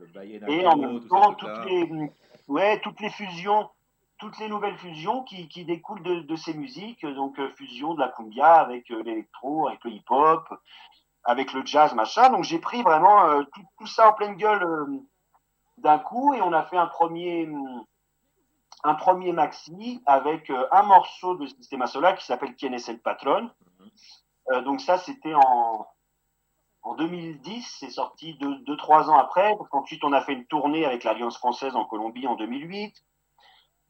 Et en même temps, toutes les, ouais, toutes les fusions, toutes les nouvelles fusions qui, qui découlent de, de ces musiques, donc euh, fusion de la cumbia avec euh, l'électro, avec le hip-hop, avec le jazz, machin. Donc j'ai pris vraiment tout, tout ça en pleine gueule d'un coup et on a fait un premier, hum, un premier maxi avec un morceau de Systema Solar qui s'appelle Quien es el patron. Euh, donc ça, c'était en, en 2010, c'est sorti deux, deux, trois ans après. Parce qu'ensuite, on a fait une tournée avec l'Alliance française en Colombie en 2008.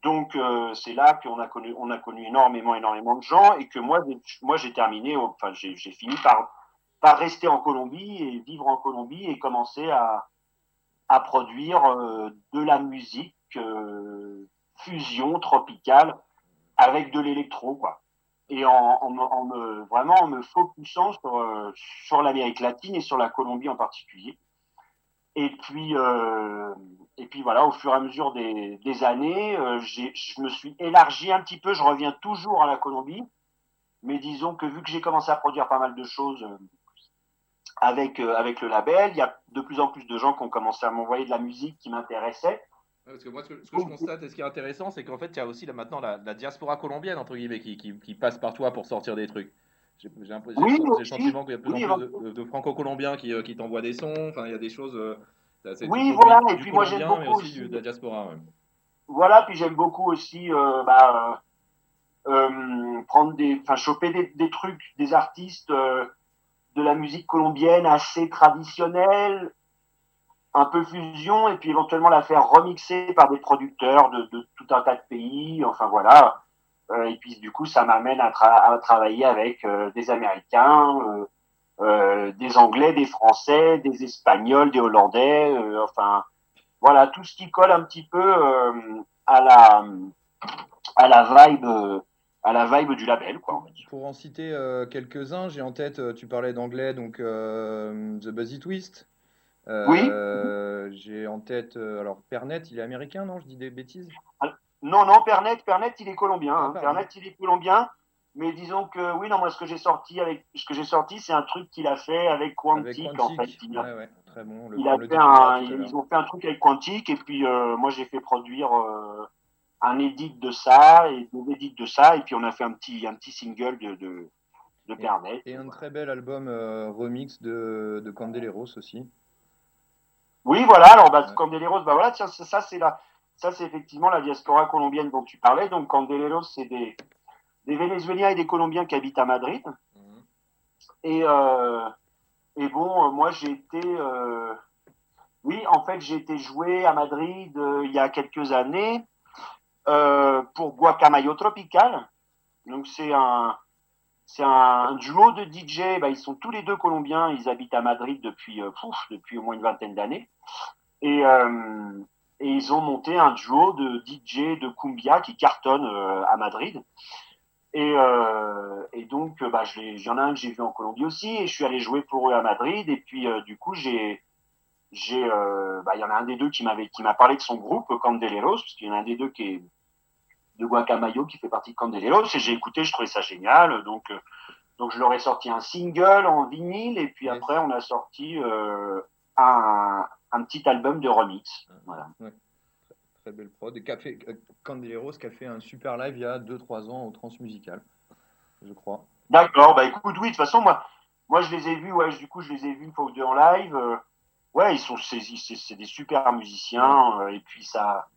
Donc euh, c'est là qu'on a connu, on a connu énormément, énormément de gens et que moi, moi j'ai terminé, enfin j'ai j'ai fini par par rester en Colombie et vivre en Colombie et commencer à à produire euh, de la musique euh, fusion tropicale avec de l'électro quoi et en, me- en me, vraiment en me focusant sur, euh, sur l'Amérique latine et sur la Colombie en particulier. Et puis, euh, et puis voilà, au fur et à mesure des, des années, euh, je me suis élargi un petit peu. Je reviens toujours à la Colombie, mais disons que vu que j'ai commencé à produire pas mal de choses euh, avec avec le label, il y a de plus en plus de gens qui ont commencé à m'envoyer de la musique qui m'intéressait. Parce que moi, ce que, ce que je constate et ce qui est intéressant, c'est qu'en fait, il y a aussi là, maintenant la, la diaspora colombienne, entre guillemets, qui, qui, qui passe par toi pour sortir des trucs. J'ai l'impression- Oui, le sentiment qu'il y a de plus Oui, en plus de, de- de franco-colombiens qui, euh, qui t'envoient des sons. Enfin, il y a des choses. euh, Oui, voilà, du et puis moi, j'aime colombien, mais beaucoup aussi, de la diaspora. ouais. Voilà, puis j'aime beaucoup aussi euh, bah, euh, prendre des, enfin choper des, des trucs, des artistes euh, de la musique colombienne assez traditionnelle, un peu fusion, et puis éventuellement la faire remixer par des producteurs de, tout un tas de pays. Enfin voilà. Euh, et puis du coup, ça m'amène à, tra- à travailler avec euh, des Américains, euh, des Anglais, des Français, des Espagnols, des Hollandais. enfin voilà tout ce qui colle un petit peu à la à la vibe à la vibe du label quoi. Pour en citer quelques-uns, j'ai en tête, tu parlais d'anglais, donc The Buzzy Twist. Euh, Oui. J'ai en tête, euh, alors Pernet, il est américain, non Je dis des bêtises? Non non Pernet Pernet il est colombien. hein. pardon. Pernet il est colombien. Mais disons que oui, non, moi ce que j'ai sorti avec ce que j'ai sorti, c'est un truc qu'il a fait avec Quantic, Avec en fait. Il a, Ouais, ouais, très bon. Le- il a le fait un, ils ont fait un truc avec Quantic et puis euh, moi j'ai fait produire euh, un edit de ça et deux edits de ça et puis on a fait un petit un petit single de de, de Pernet. Et un très bel album euh, remix de, de Candeleros aussi. Oui, voilà. Alors, bah, Candeleros, bah voilà, tiens, ça, ça, c'est la, ça c'est effectivement la diaspora colombienne dont tu parlais. Donc, Candeleros, c'est des, des Vénézuéliens et des Colombiens qui habitent à Madrid. Et, euh, et bon, euh, moi, j'ai été, euh, oui, en fait, j'ai été joué à Madrid euh, il y a quelques années pour Guacamayo Tropical. Donc, c'est un, c'est un duo de DJ. Bah, ils sont tous les deux colombiens. Ils habitent à Madrid depuis, euh, pouf, depuis au moins une vingtaine d'années. Et, euh, et ils ont monté un duo de DJ de cumbia qui cartonne euh, à Madrid. Et, euh, et donc, bah, il y en a un que j'ai vu en Colombie aussi, et je suis allé jouer pour eux à Madrid. Et puis, euh, du coup, j'ai, j'ai, euh, bah, il y en a un des deux qui m'avait, qui m'a parlé de son groupe Candeleros, parce qu'il y en a un des deux qui est de Guacamayo qui fait partie de Candeleros, et j'ai écouté, je trouvais ça génial. Donc, euh, donc je leur ai sorti un single en vinyle, et puis après, on a sorti euh, un, un petit album de remix. Voilà. Très belle prod. Et fait, euh, Candeleros qui a fait un super live il y a 2-3 ans au Transmusical, je crois. D'accord, bah écoute, oui, de toute façon, moi, moi je les ai vus, ouais, du coup, je les ai vus une fois ou deux en live. euh, ouais, ils sont, c'est, c'est, des super musiciens, et puis ça,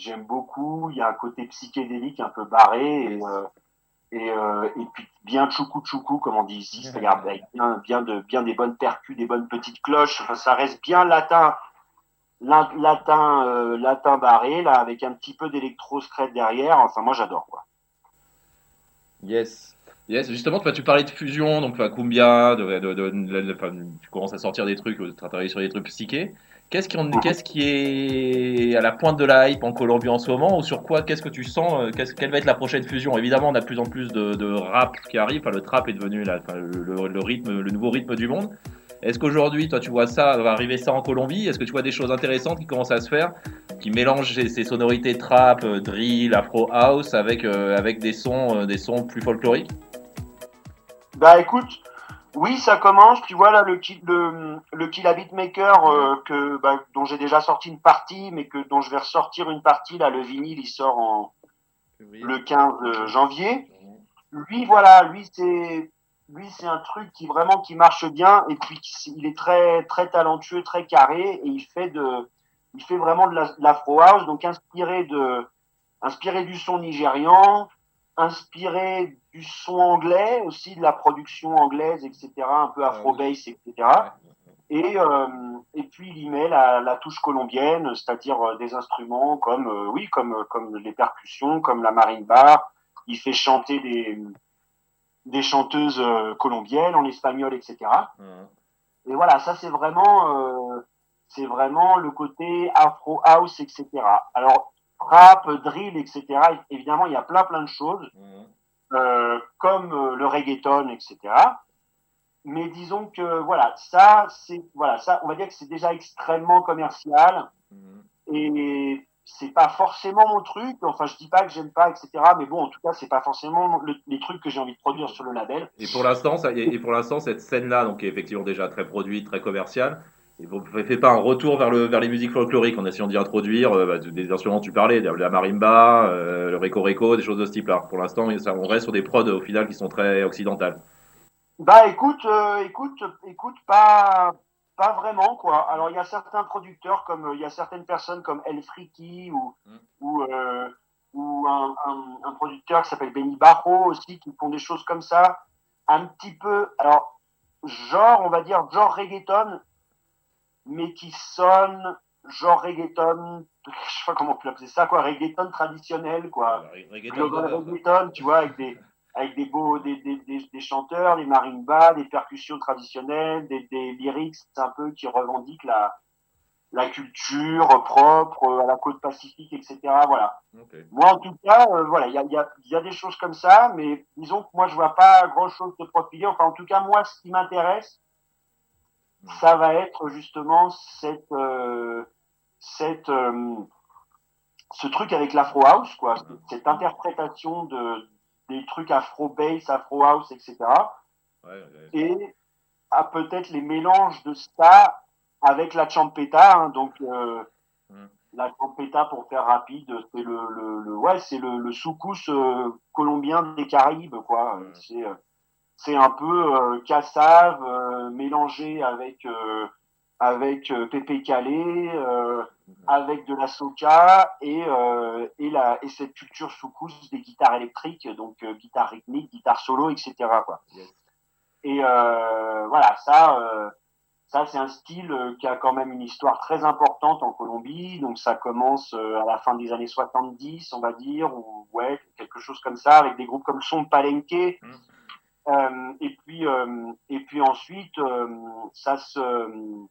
j'aime beaucoup. Il y a un côté psychédélique un peu barré, et, euh, et, euh, et puis bien choukou choukou, comme on dit ici, c'est-à-dire avec bien, bien, de, bien des bonnes percus, des bonnes petites cloches. Enfin, ça reste bien latin, la- latin, euh, latin barré, là, avec un petit peu d'électro derrière. Enfin, moi, j'adore, quoi. Yes. Yes, justement, toi, tu parlais de fusion, donc enfin, Cumbia, de, tu commences à sortir des trucs, tu as travaillé sur des trucs psychés. Qu'est-ce qui, en- qu'est-ce qui est à la pointe de la hype en Colombie en ce moment, ou sur quoi, qu'est-ce que tu sens, euh, qu'est-ce- quelle va être la prochaine fusion? Évidemment, on a de plus en plus de, de rap qui arrive, enfin, le trap est devenu la- enfin, le, rythme, le nouveau rythme du monde. Est-ce qu'aujourd'hui, toi, tu vois ça, va arriver ça en Colombie? Est-ce que tu vois des choses intéressantes qui commencent à se faire, qui mélangent ces, ces sonorités trap, euh, drill, afro house avec, euh, avec des sons, euh, des sons plus folkloriques? Bah écoute, oui, ça commence. Tu vois là le kill, le, le Kill Beatmaker euh, que bah, dont j'ai déjà sorti une partie, mais que dont je vais ressortir une partie là. Le vinyle, il sort en le 15 janvier. Lui, voilà, lui c'est lui c'est un truc qui vraiment qui marche bien et puis il est très très talentueux, très carré et il fait de il fait vraiment de la- de l'afro house, donc inspiré de inspiré du son nigérian, inspiré du son anglais aussi, de la production anglaise, etc., un peu afro-bass, etc. Et, euh, et puis il y met la, la touche colombienne, c'est-à-dire euh, des instruments comme, euh, oui, comme, comme les percussions, comme la marimba. Il fait chanter des, des chanteuses colombiennes en espagnol, etc. Et voilà, ça c'est vraiment, euh, c'est vraiment le côté afro house, etc. Alors rap, drill, etc. Évidemment, il y a plein plein de choses, euh, comme euh, le reggaeton, etc. Mais disons que voilà, ça c'est voilà, ça on va dire que c'est déjà extrêmement commercial et c'est pas forcément mon truc. Enfin, je dis pas que j'aime pas, etc. Mais bon, en tout cas, c'est pas forcément le- les trucs que j'ai envie de produire sur le label. Et pour l'instant, et pour l'instant, cette scène-là, donc qui est effectivement déjà très produite, très commerciale, et vous ne faites pas un retour vers, le, vers les musiques folkloriques en essayant d'y introduire euh, bah, des instruments dont tu parlais, la marimba, euh, le reco, des choses de ce type-là. Pour l'instant, on reste sur des prods au final qui sont très occidentales. Bah écoute, euh, écoute, écoute, pas, pas vraiment quoi. Alors il y a certains producteurs comme euh, il y a certaines personnes comme El Friki ou ou euh, ou un, un, un producteur qui s'appelle Benny Barro aussi qui font des choses comme ça, un petit peu. Alors genre on va dire genre reggaeton, mais qui sonne genre reggaeton. Je sais pas comment on peut appeler ça quoi, reggaeton traditionnel quoi. Global reggaeton, tu vois, avec des avec des beaux des, des, des, des chanteurs, des marimbas, des percussions traditionnelles, des, des lyrics un peu qui revendiquent la la culture propre euh, à la côte pacifique, etc. Voilà. Moi, en tout cas, euh, voilà, il y a, y, a, il y a des choses comme ça, mais disons que moi, je vois pas grand-chose de profiler. Enfin, en tout cas, moi, ce qui m'intéresse, ça va être justement cette euh, cette euh, ce truc avec l'afro house, quoi, cette interprétation de des trucs afro bass, afro house, etc. Ouais, ouais. Et à peut-être les mélanges de ça avec la champeta. hein, donc euh, Mm. la champeta, pour faire rapide, c'est le, le, le- ouais, c'est le, le soukous euh, colombien des Caraïbes, quoi. Mm. C'est euh, c'est un peu euh, cassave euh, mélangé avec euh, avec euh, Pépé Calais, euh, avec de la soca et et la et cette culture soukous des guitares électriques, donc guitare rythmique, guitare solo, etc. Quoi. Yes. Et voilà, ça, ça c'est un style qui a quand même une histoire très importante en Colombie. Donc ça commence à la fin des années 70, on va dire, ou ouais, quelque chose comme ça, avec des groupes comme Son Palenque. Mm. Euh, et puis euh, et puis ensuite, euh, ça se,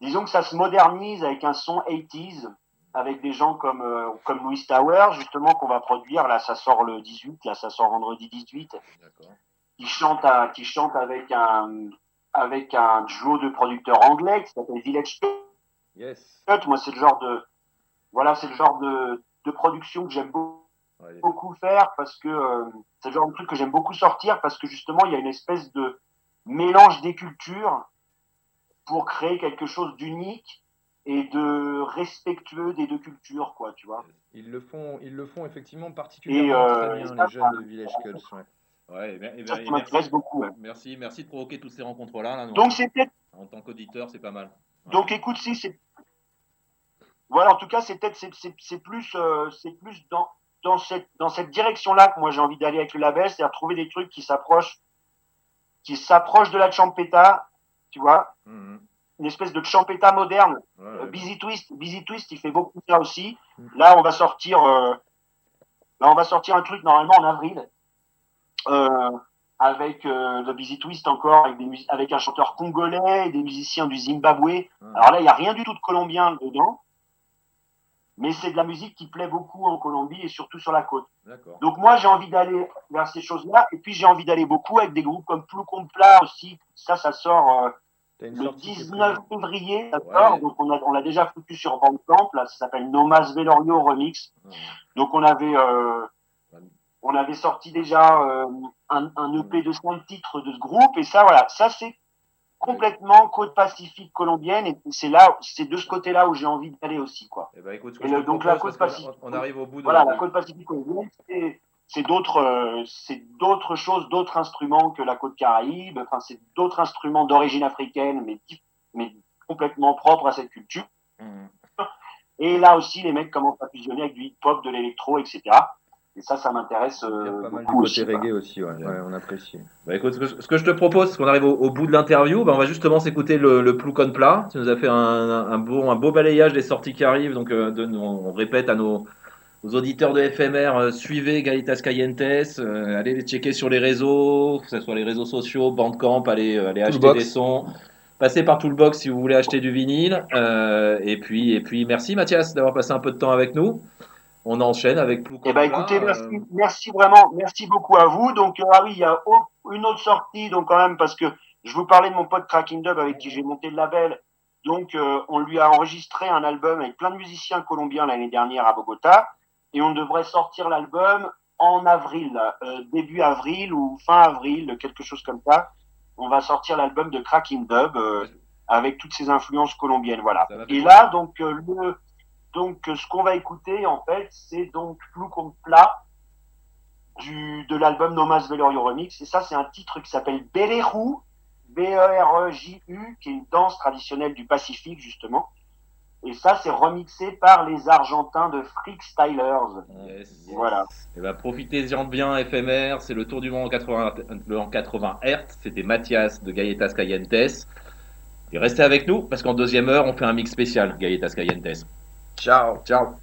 disons que ça se modernise avec un son 80s, avec des gens comme comme Louis Tower, justement qu'on va produire. Là, ça sort le 18, là, ça sort vendredi 18 D'accord. qui chante, à- qui chante avec un avec un duo de producteurs anglais qui s'appelle Village Yes. Moi, c'est le genre de voilà, c'est le genre de, de production que j'aime beaucoup, Ouais, beaucoup faire parce que euh, c'est le genre de truc que j'aime beaucoup sortir parce que justement il y a une espèce de mélange des cultures pour créer quelque chose d'unique et de respectueux des deux cultures, quoi, tu vois. Ils le font, ils le font effectivement particulièrement Et, euh, très bien, ça, les jeunes de Village Cults. ouais. Ouais, et bien- et bien- Ça, et ça m'intéresse beaucoup. ouais. merci, merci de provoquer toutes ces rencontres-là. là, Donc c'est peut-être en tant qu'auditeur, c'est pas mal. Donc écoute, si c'est voilà, en tout cas, c'est peut-être c'est, c'est, c'est plus euh, c'est plus dans dans cette dans cette direction-là que moi j'ai envie d'aller avec le label, c'est-à-dire trouver des trucs qui s'approchent qui s'approchent de la champeta, tu vois, Mhm. une espèce de champeta moderne. Ouais, Euh. Busy Twist, Busy Twist, il fait beaucoup ça aussi. Là, on va sortir euh, là on va sortir un truc normalement en avril. Euh, avec euh, le Busy Twist encore, avec, des avec un chanteur congolais et des musiciens du Zimbabwe. Alors là, il n'y a rien du tout de colombien dedans, mais c'est de la musique qui plaît beaucoup en Colombie et surtout sur la côte. Donc moi, j'ai envie d'aller vers ces choses-là, et puis j'ai envie d'aller beaucoup avec des groupes comme Plus Complat aussi. Ça, ça sort euh, le sortie qui est 19 prévue. février, ça Ouais. sort, donc on a- on l'a déjà foutu sur Bandcamp, là, ça s'appelle Nomas Velorio Remix. Donc on avait, euh, on avait sorti déjà euh, un, un EP de 5 titres de ce groupe, et ça, voilà, ça c'est complètement côte pacifique colombienne, et c'est là, c'est de ce côté-là où j'ai envie d'aller aussi, quoi. Eh ben, écoute, Et le- donc la côte là, pacifique. on on arrive au bout de Voilà, de- la côte pacifique colombienne, c'est c'est d'autres, euh, c'est d'autres choses, d'autres instruments que la côte caraïbe. Enfin, c'est d'autres instruments d'origine africaine, mais mais complètement propres à cette culture. Mhm. Et là aussi, les mecs commencent à fusionner avec du hip-hop, de l'électro, etc. Et ça, ça m'intéresse euh, pas mal du beaucoup côté reggae aussi, ouais, ouais, on apprécie. Bah écoute, ce que, je, ce que je te propose, parce qu'on arrive au, au bout de l'interview, bah on va justement s'écouter le, le Plouc on plat. Tu nous as fait un, un beau, un beau balayage des sorties qui arrivent. Donc, euh, de- on, on répète à nos, aux auditeurs de FMR, euh, suivez Galitas Cayentes, euh, allez les checker sur les réseaux, que ce soit les réseaux sociaux, Bandcamp, allez, euh, allez acheter Toolbox. des sons. Passez par Toolbox si vous voulez acheter du vinyle. Euh, et, puis, et puis, merci Mathias d'avoir passé un peu de temps avec nous. On enchaîne avec Plouc Eh ben, écoutez, euh, merci, merci vraiment, merci beaucoup à vous. Donc, euh, ah oui, il y a une autre sortie, donc quand même, parce que je vous parlais de mon pote Cracking Dub avec qui j'ai monté le label. Donc, euh, on lui a enregistré un album avec plein de musiciens colombiens l'année dernière à Bogota, et on devrait sortir l'album en avril, euh, début avril ou fin avril, quelque chose comme ça. On va sortir l'album de Cracking Dub euh, avec toutes ses influences colombiennes, voilà. Et là, donc, euh, le, donc, euh, ce qu'on va écouter, en fait, c'est donc Flou comme plat du, de l'album Nomas Velorio Remix. Et ça, c'est un titre qui s'appelle Bereju, B-E-R-E-J-U, qui est une danse traditionnelle du Pacifique, justement. Et ça, c'est remixé par les Argentins de Freakstylers. Yes. Voilà. Eh ben, profitez-en bien, éphémère. C'est le tour du monde en 80, le- en 80 Hz. C'était Mathias de Galletas Cayentes. Et restez avec nous parce qu'en deuxième heure, on fait un mix spécial Galletas Cayentes. Tchau, tchau.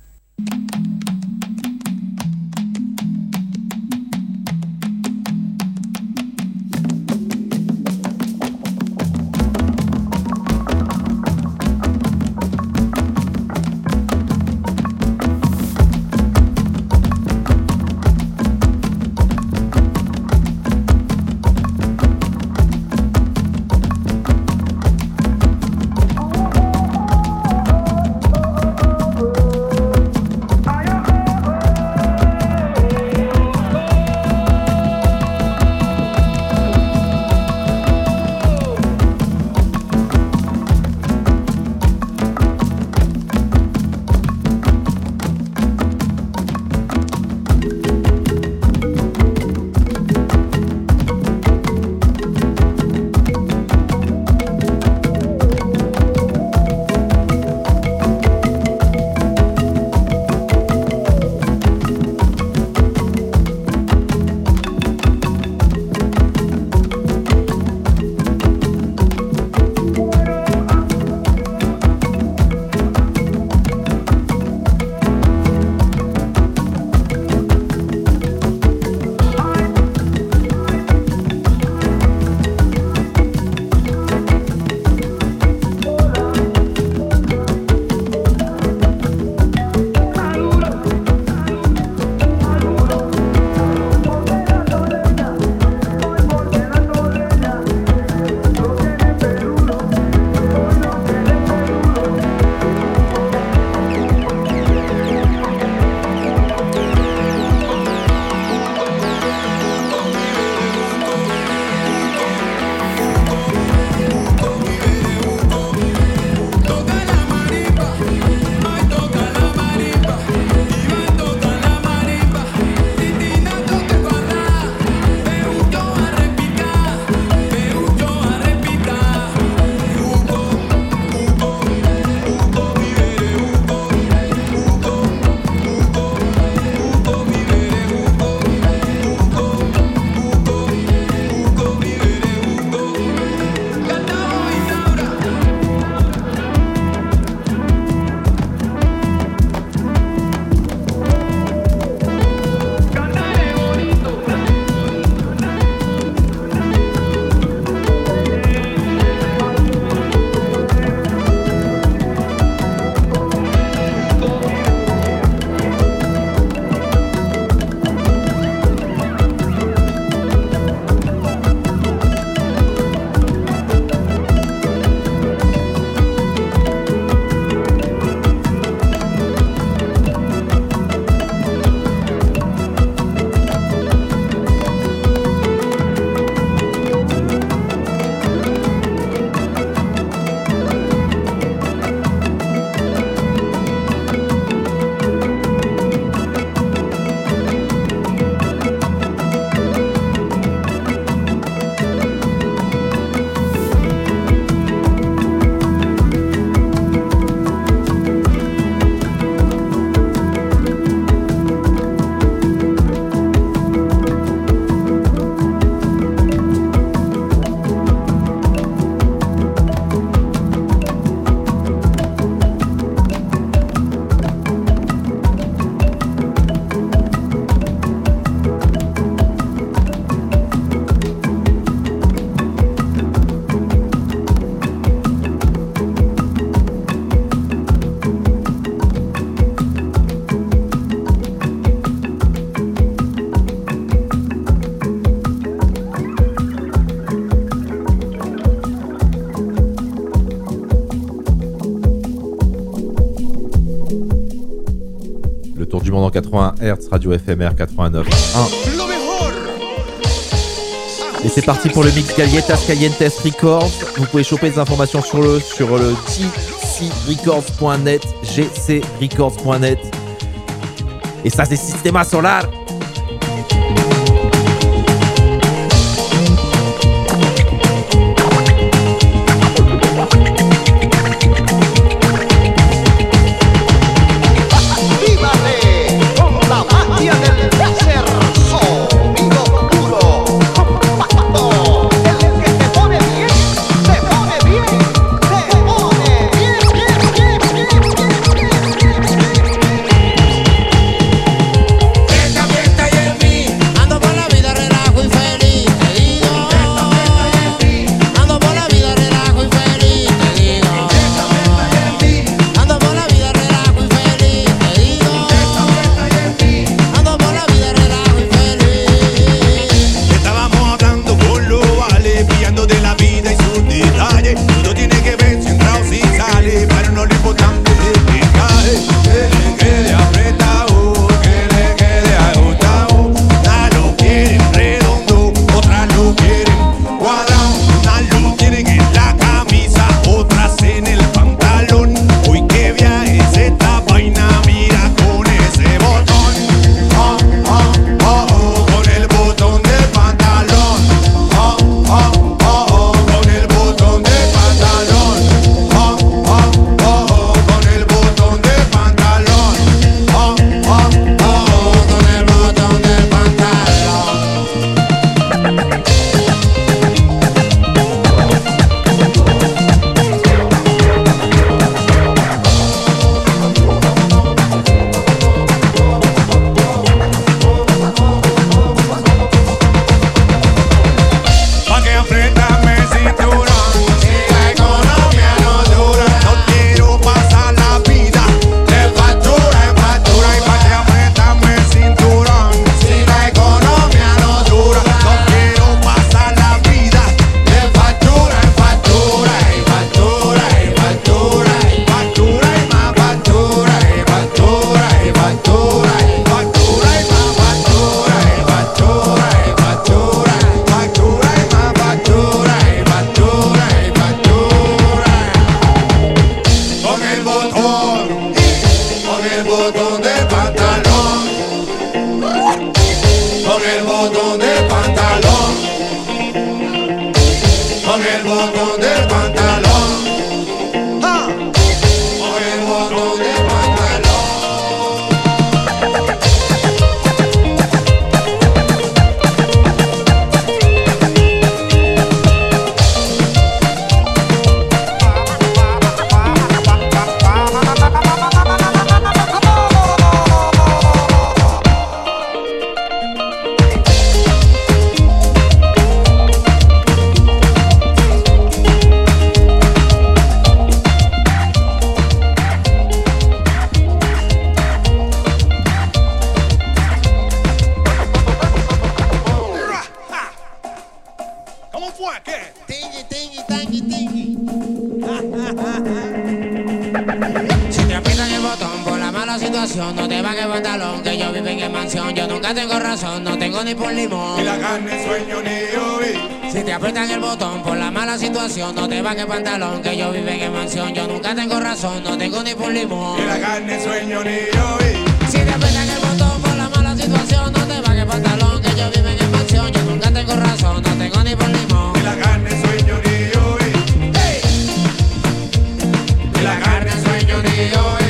du en 80 Hz, radio FMR 89.1. Et c'est parti pour le mix Galletas Calientes Records. Vous pouvez choper des informations sur le sur le gcrecords.net, gcrecords.net. Et ça c'est Sistema Solar. Fue? ¿Qué? Tingui, tingui, tangui, tingui. si te aprietan el botón por la mala situación, no te van pantalón, que yo vivo en mansión. Yo nunca tengo razón, no tengo ni por limón. Y la carne sueño ni hoy. Si te aprietan el botón por la mala situación, no te van pantalón, que yo vivo en mansión. Yo nunca tengo razón, no tengo ni por limón. Y la carne sueño ni hoy. Si te aprietan el botón por la mala situación, no te van pantalón, que yo vivo en mansión canción, yo nunca tengo razón, no tengo ni por limón. Y la carne, sueño ni hoy. Eh. ¡Hey! Y la carne, sueño ni hoy. Eh.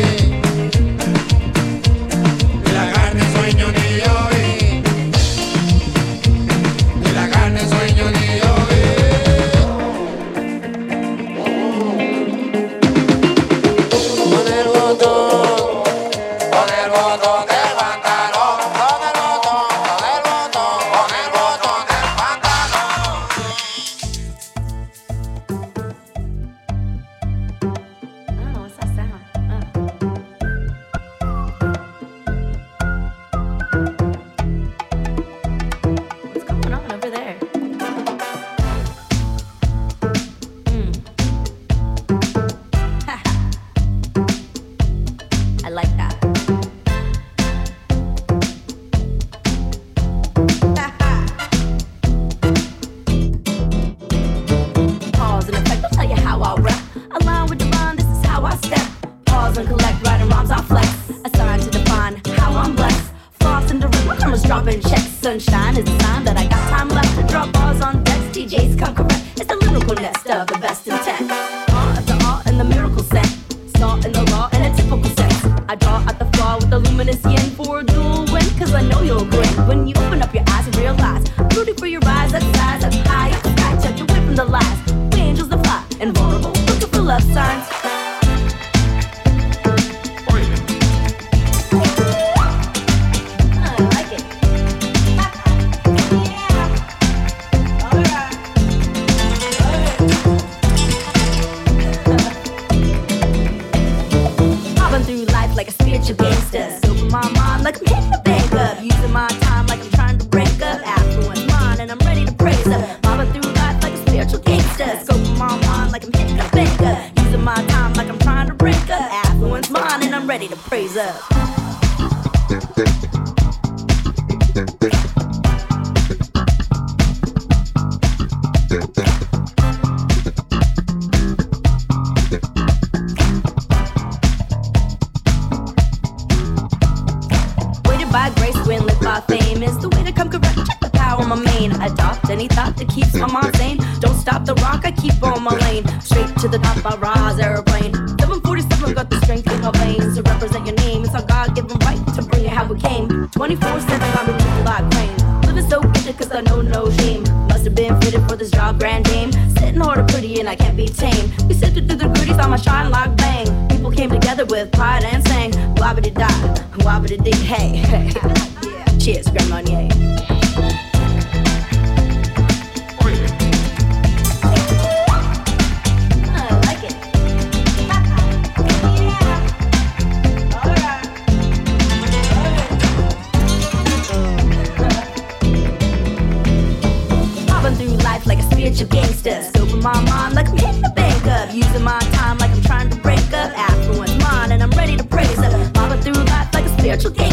Using my time like I'm trying to break up affluence. Mine and I'm ready to praise it. Mama through life like a spiritual game.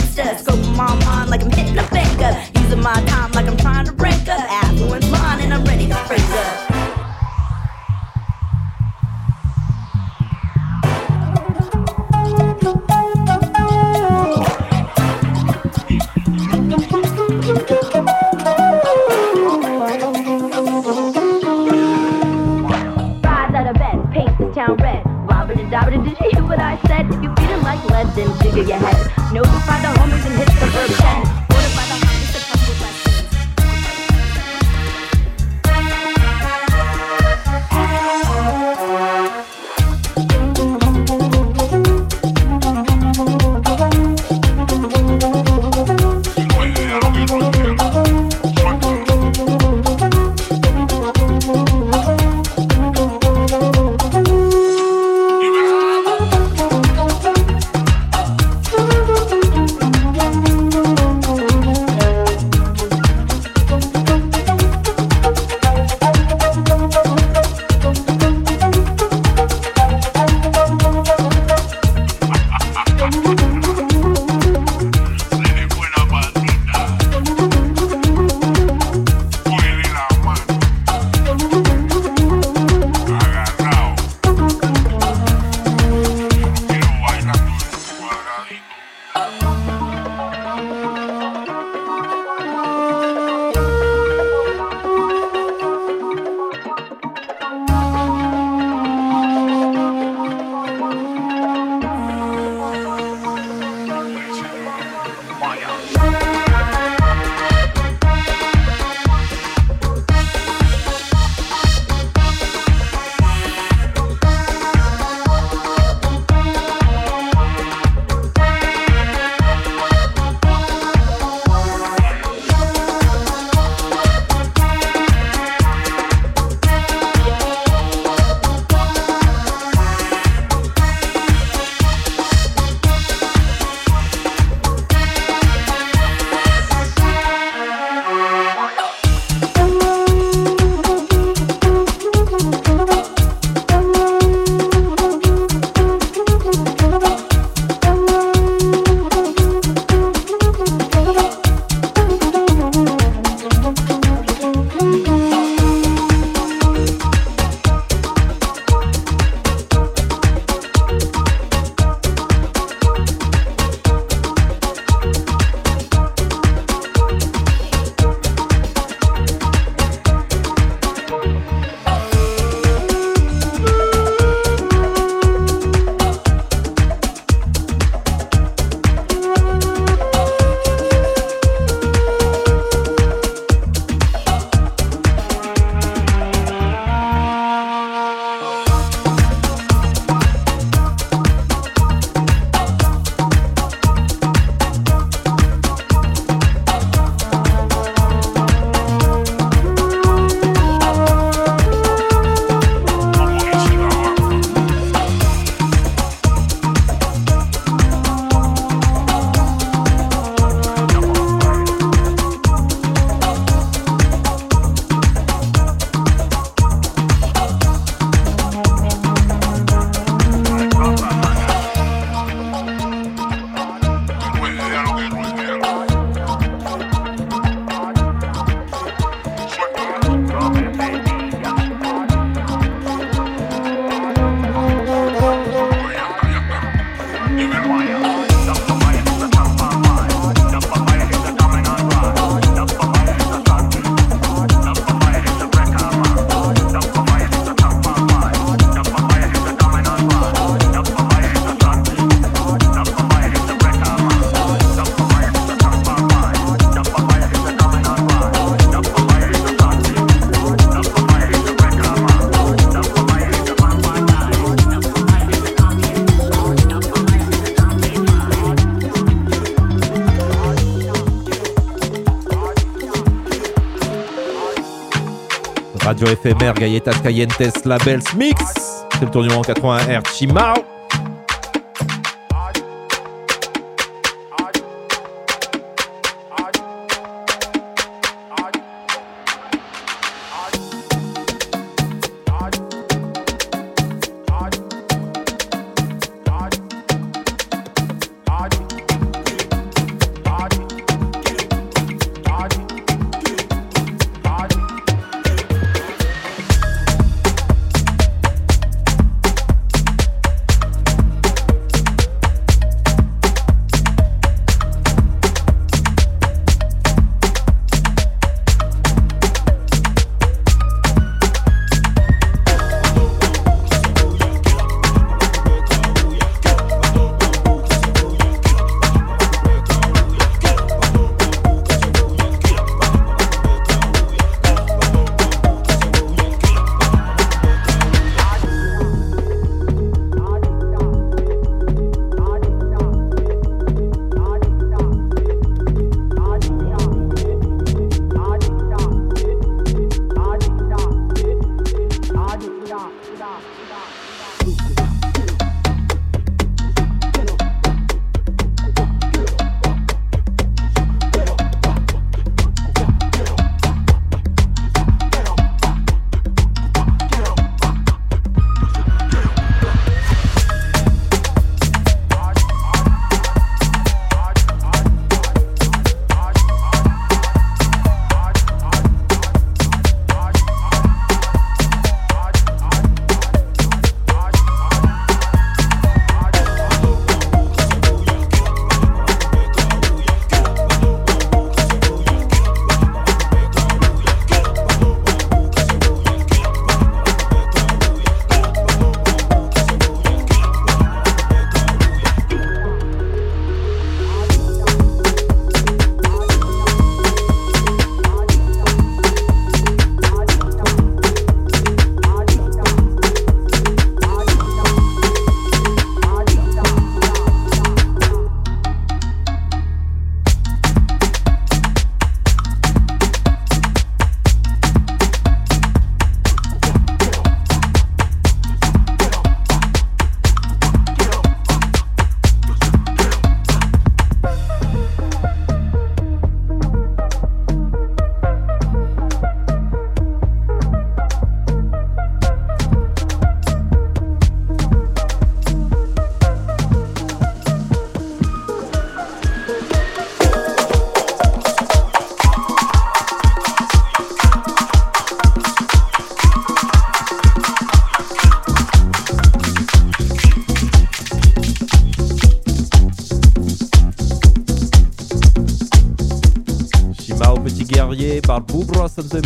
Éphémère Galletas Cayentes, Labels Mix. C'est le tour en 81R, Chimao.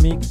me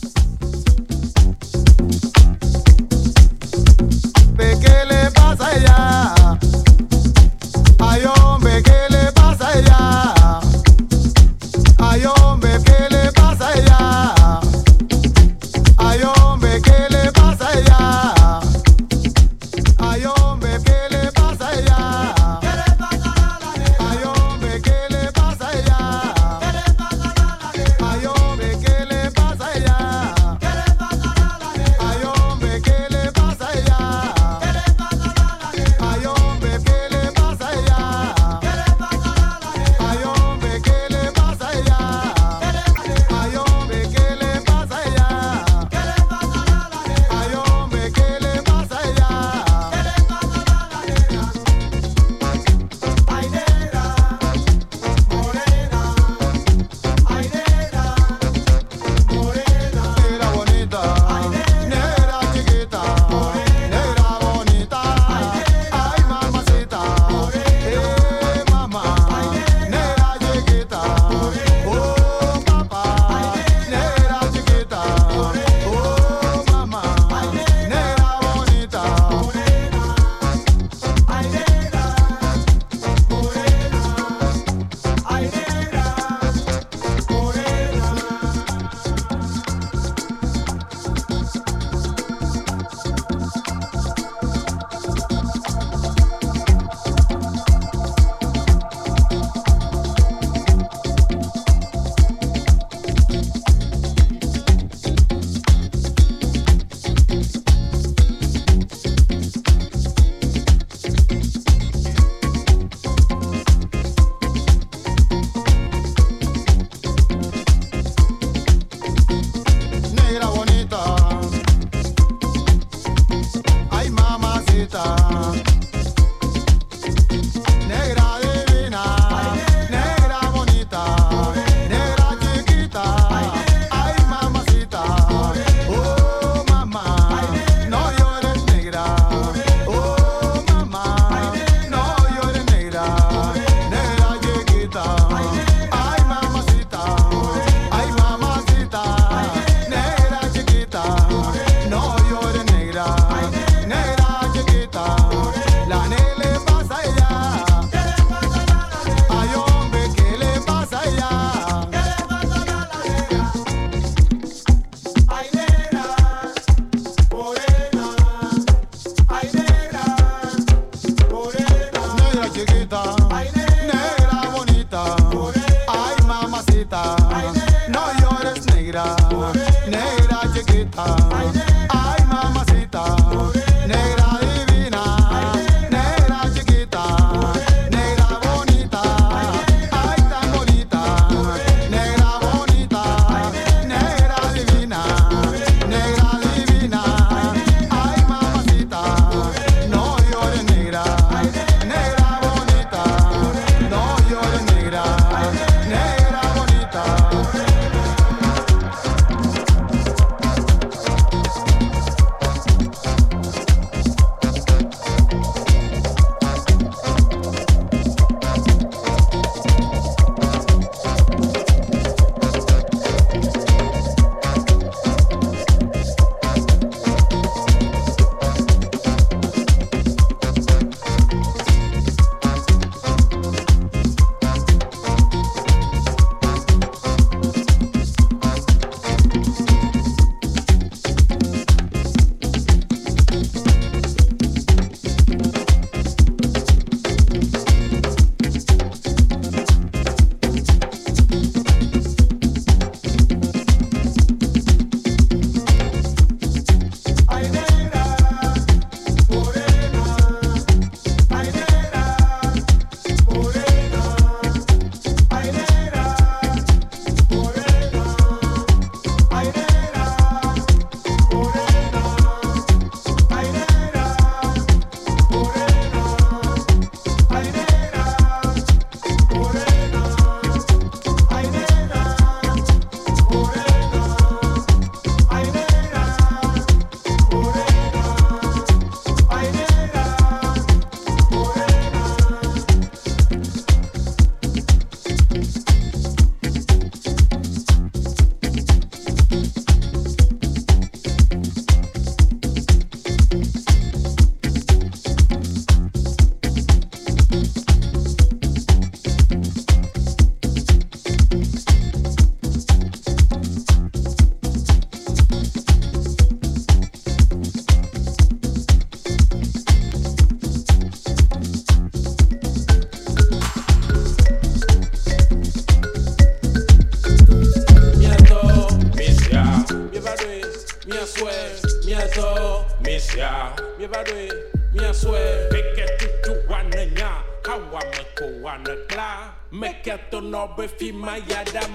Bob, feel my yada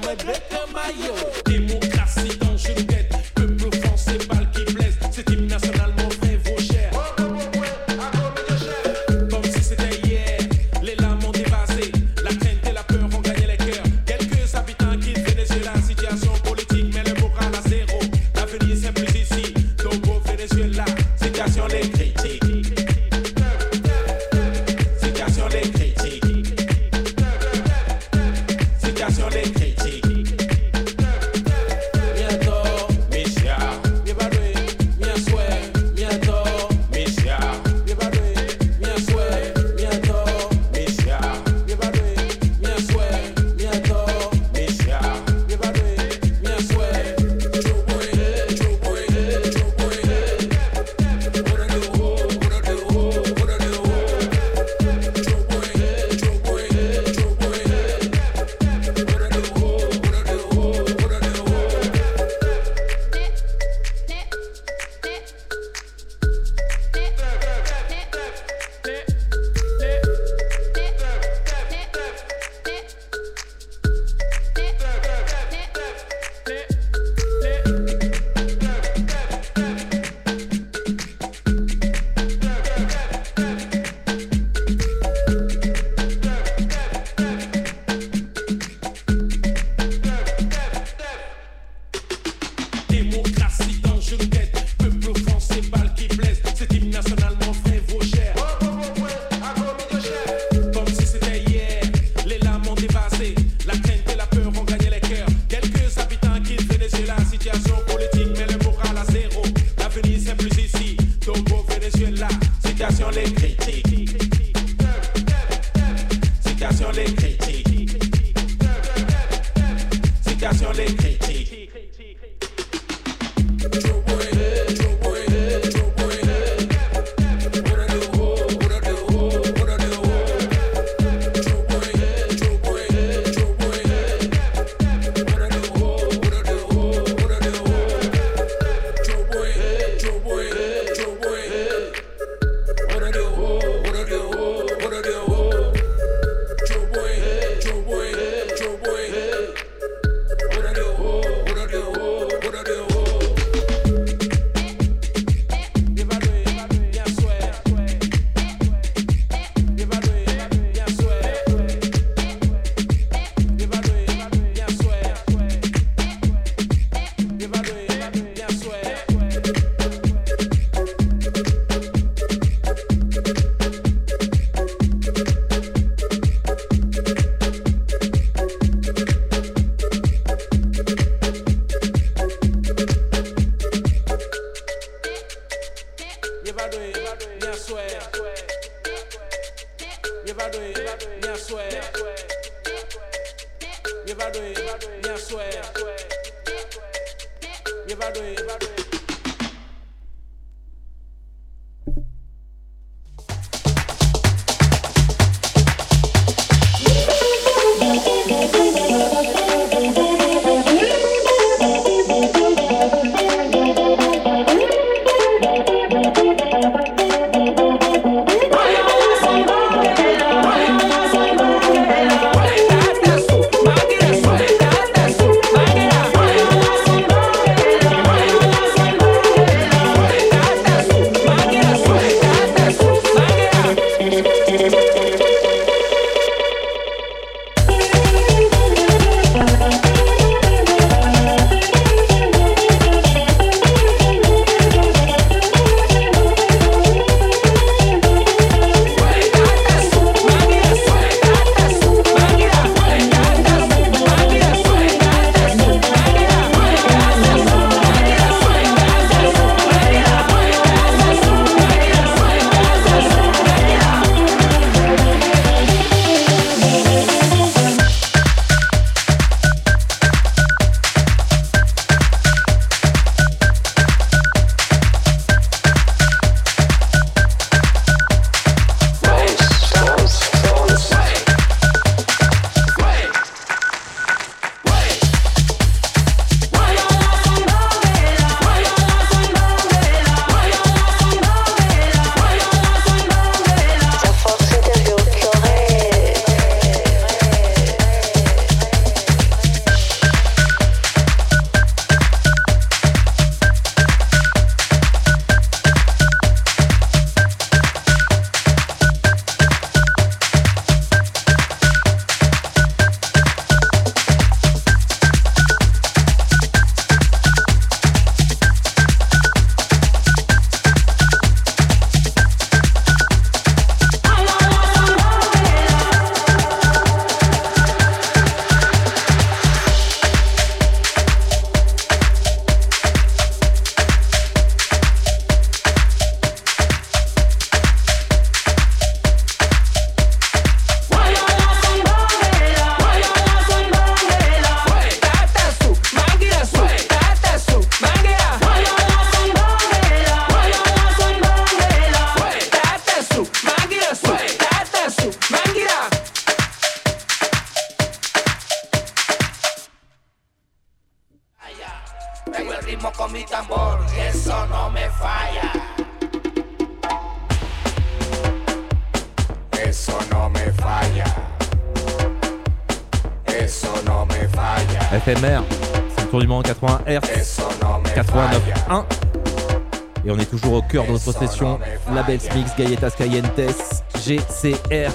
Galletas Calientes, GCR,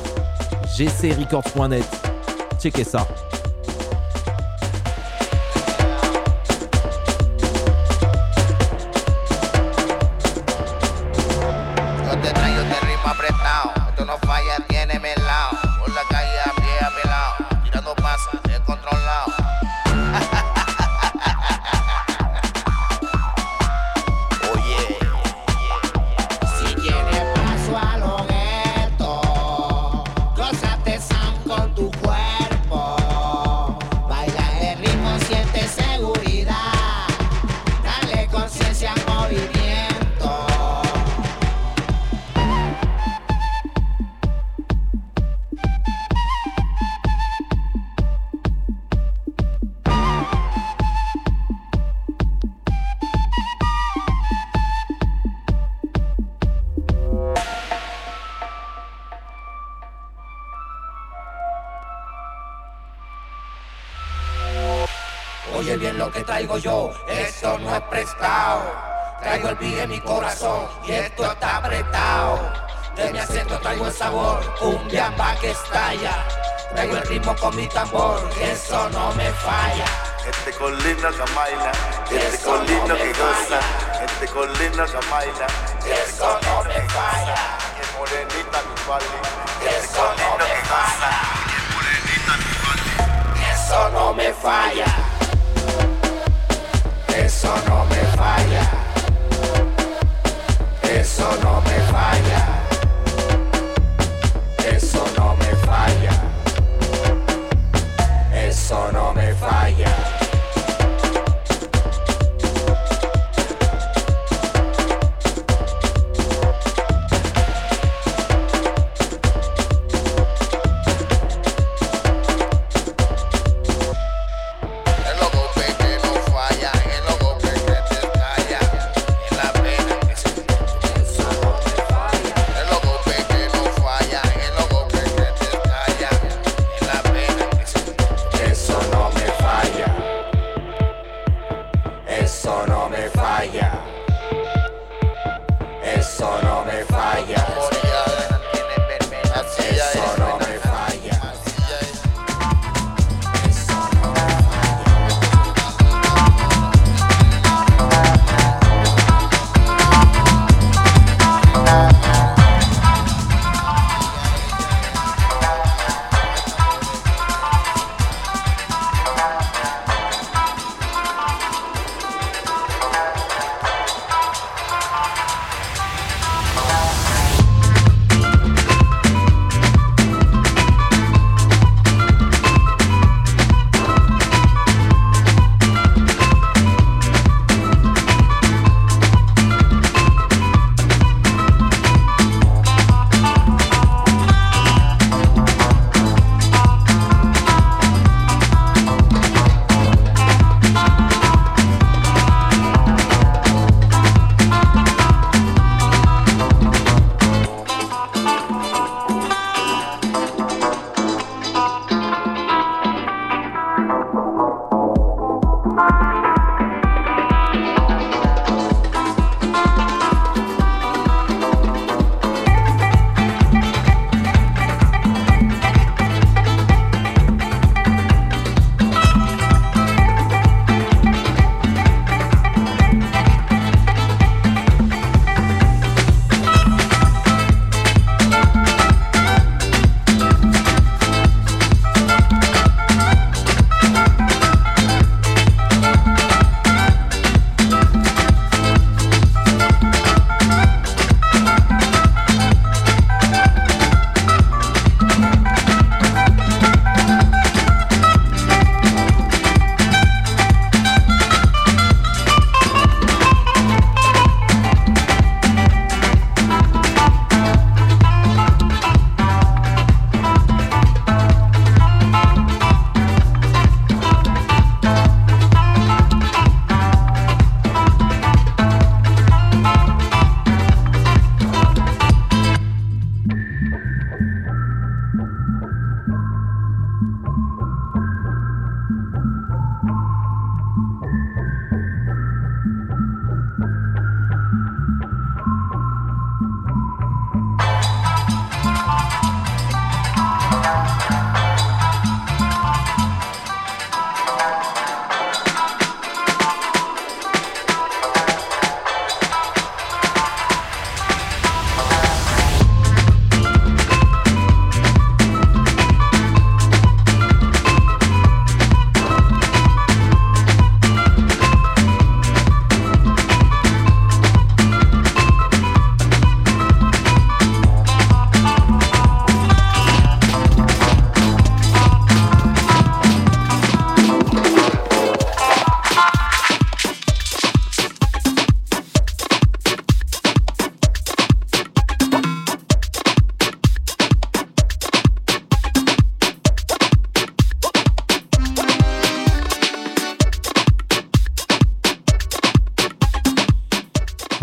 gcrecords.net. Checkez ça.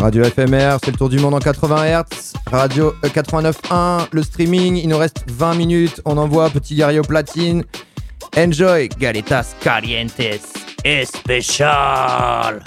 Radio FMR, c'est le tour du monde en 80 Hz. Radio euh, 89.1, le streaming. Il nous reste 20 minutes. On envoie Petit au platine. Enjoy, Galetas Calientes Especial.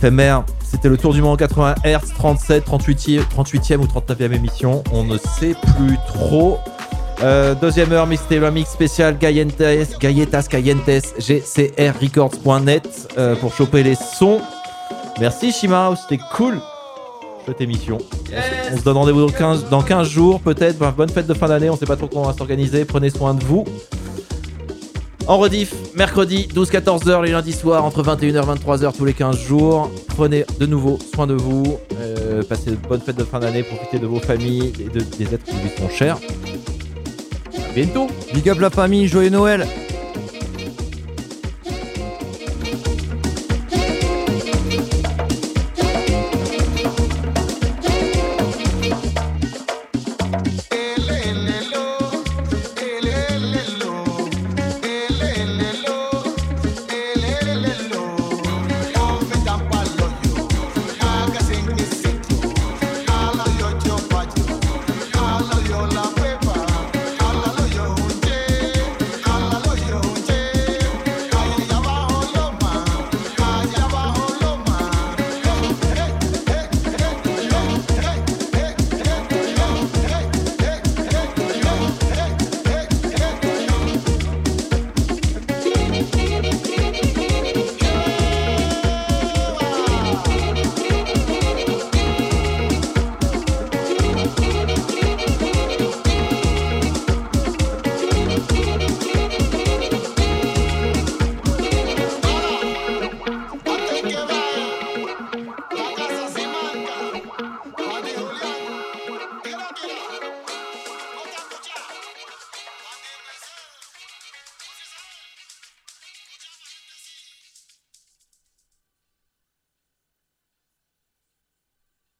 FMR, c'était le tour du monde en 80 Hz, 37, 38e, 38e ou 39e émission, on ne sait plus trop. Euh, deuxième heure, mixtape, mix spécial Gayentes, Gayetas Cayentes, gcrrecords.net euh, pour choper les sons. Merci Shima, c'était cool. Chouette émission. On se donne rendez-vous dans 15, dans 15 jours peut-être. Bonne fête de fin d'année, on sait pas trop comment on va s'organiser. Prenez soin de vous. En rediff, mercredi 12-14h les lundis soirs entre 21h et 23h tous les 15 jours. Prenez de nouveau soin de vous. Euh, passez de bonnes fêtes de fin d'année. Profitez de vos familles et de- des êtres qui vous sont chers. À bientôt. Big up la famille, joyeux Noël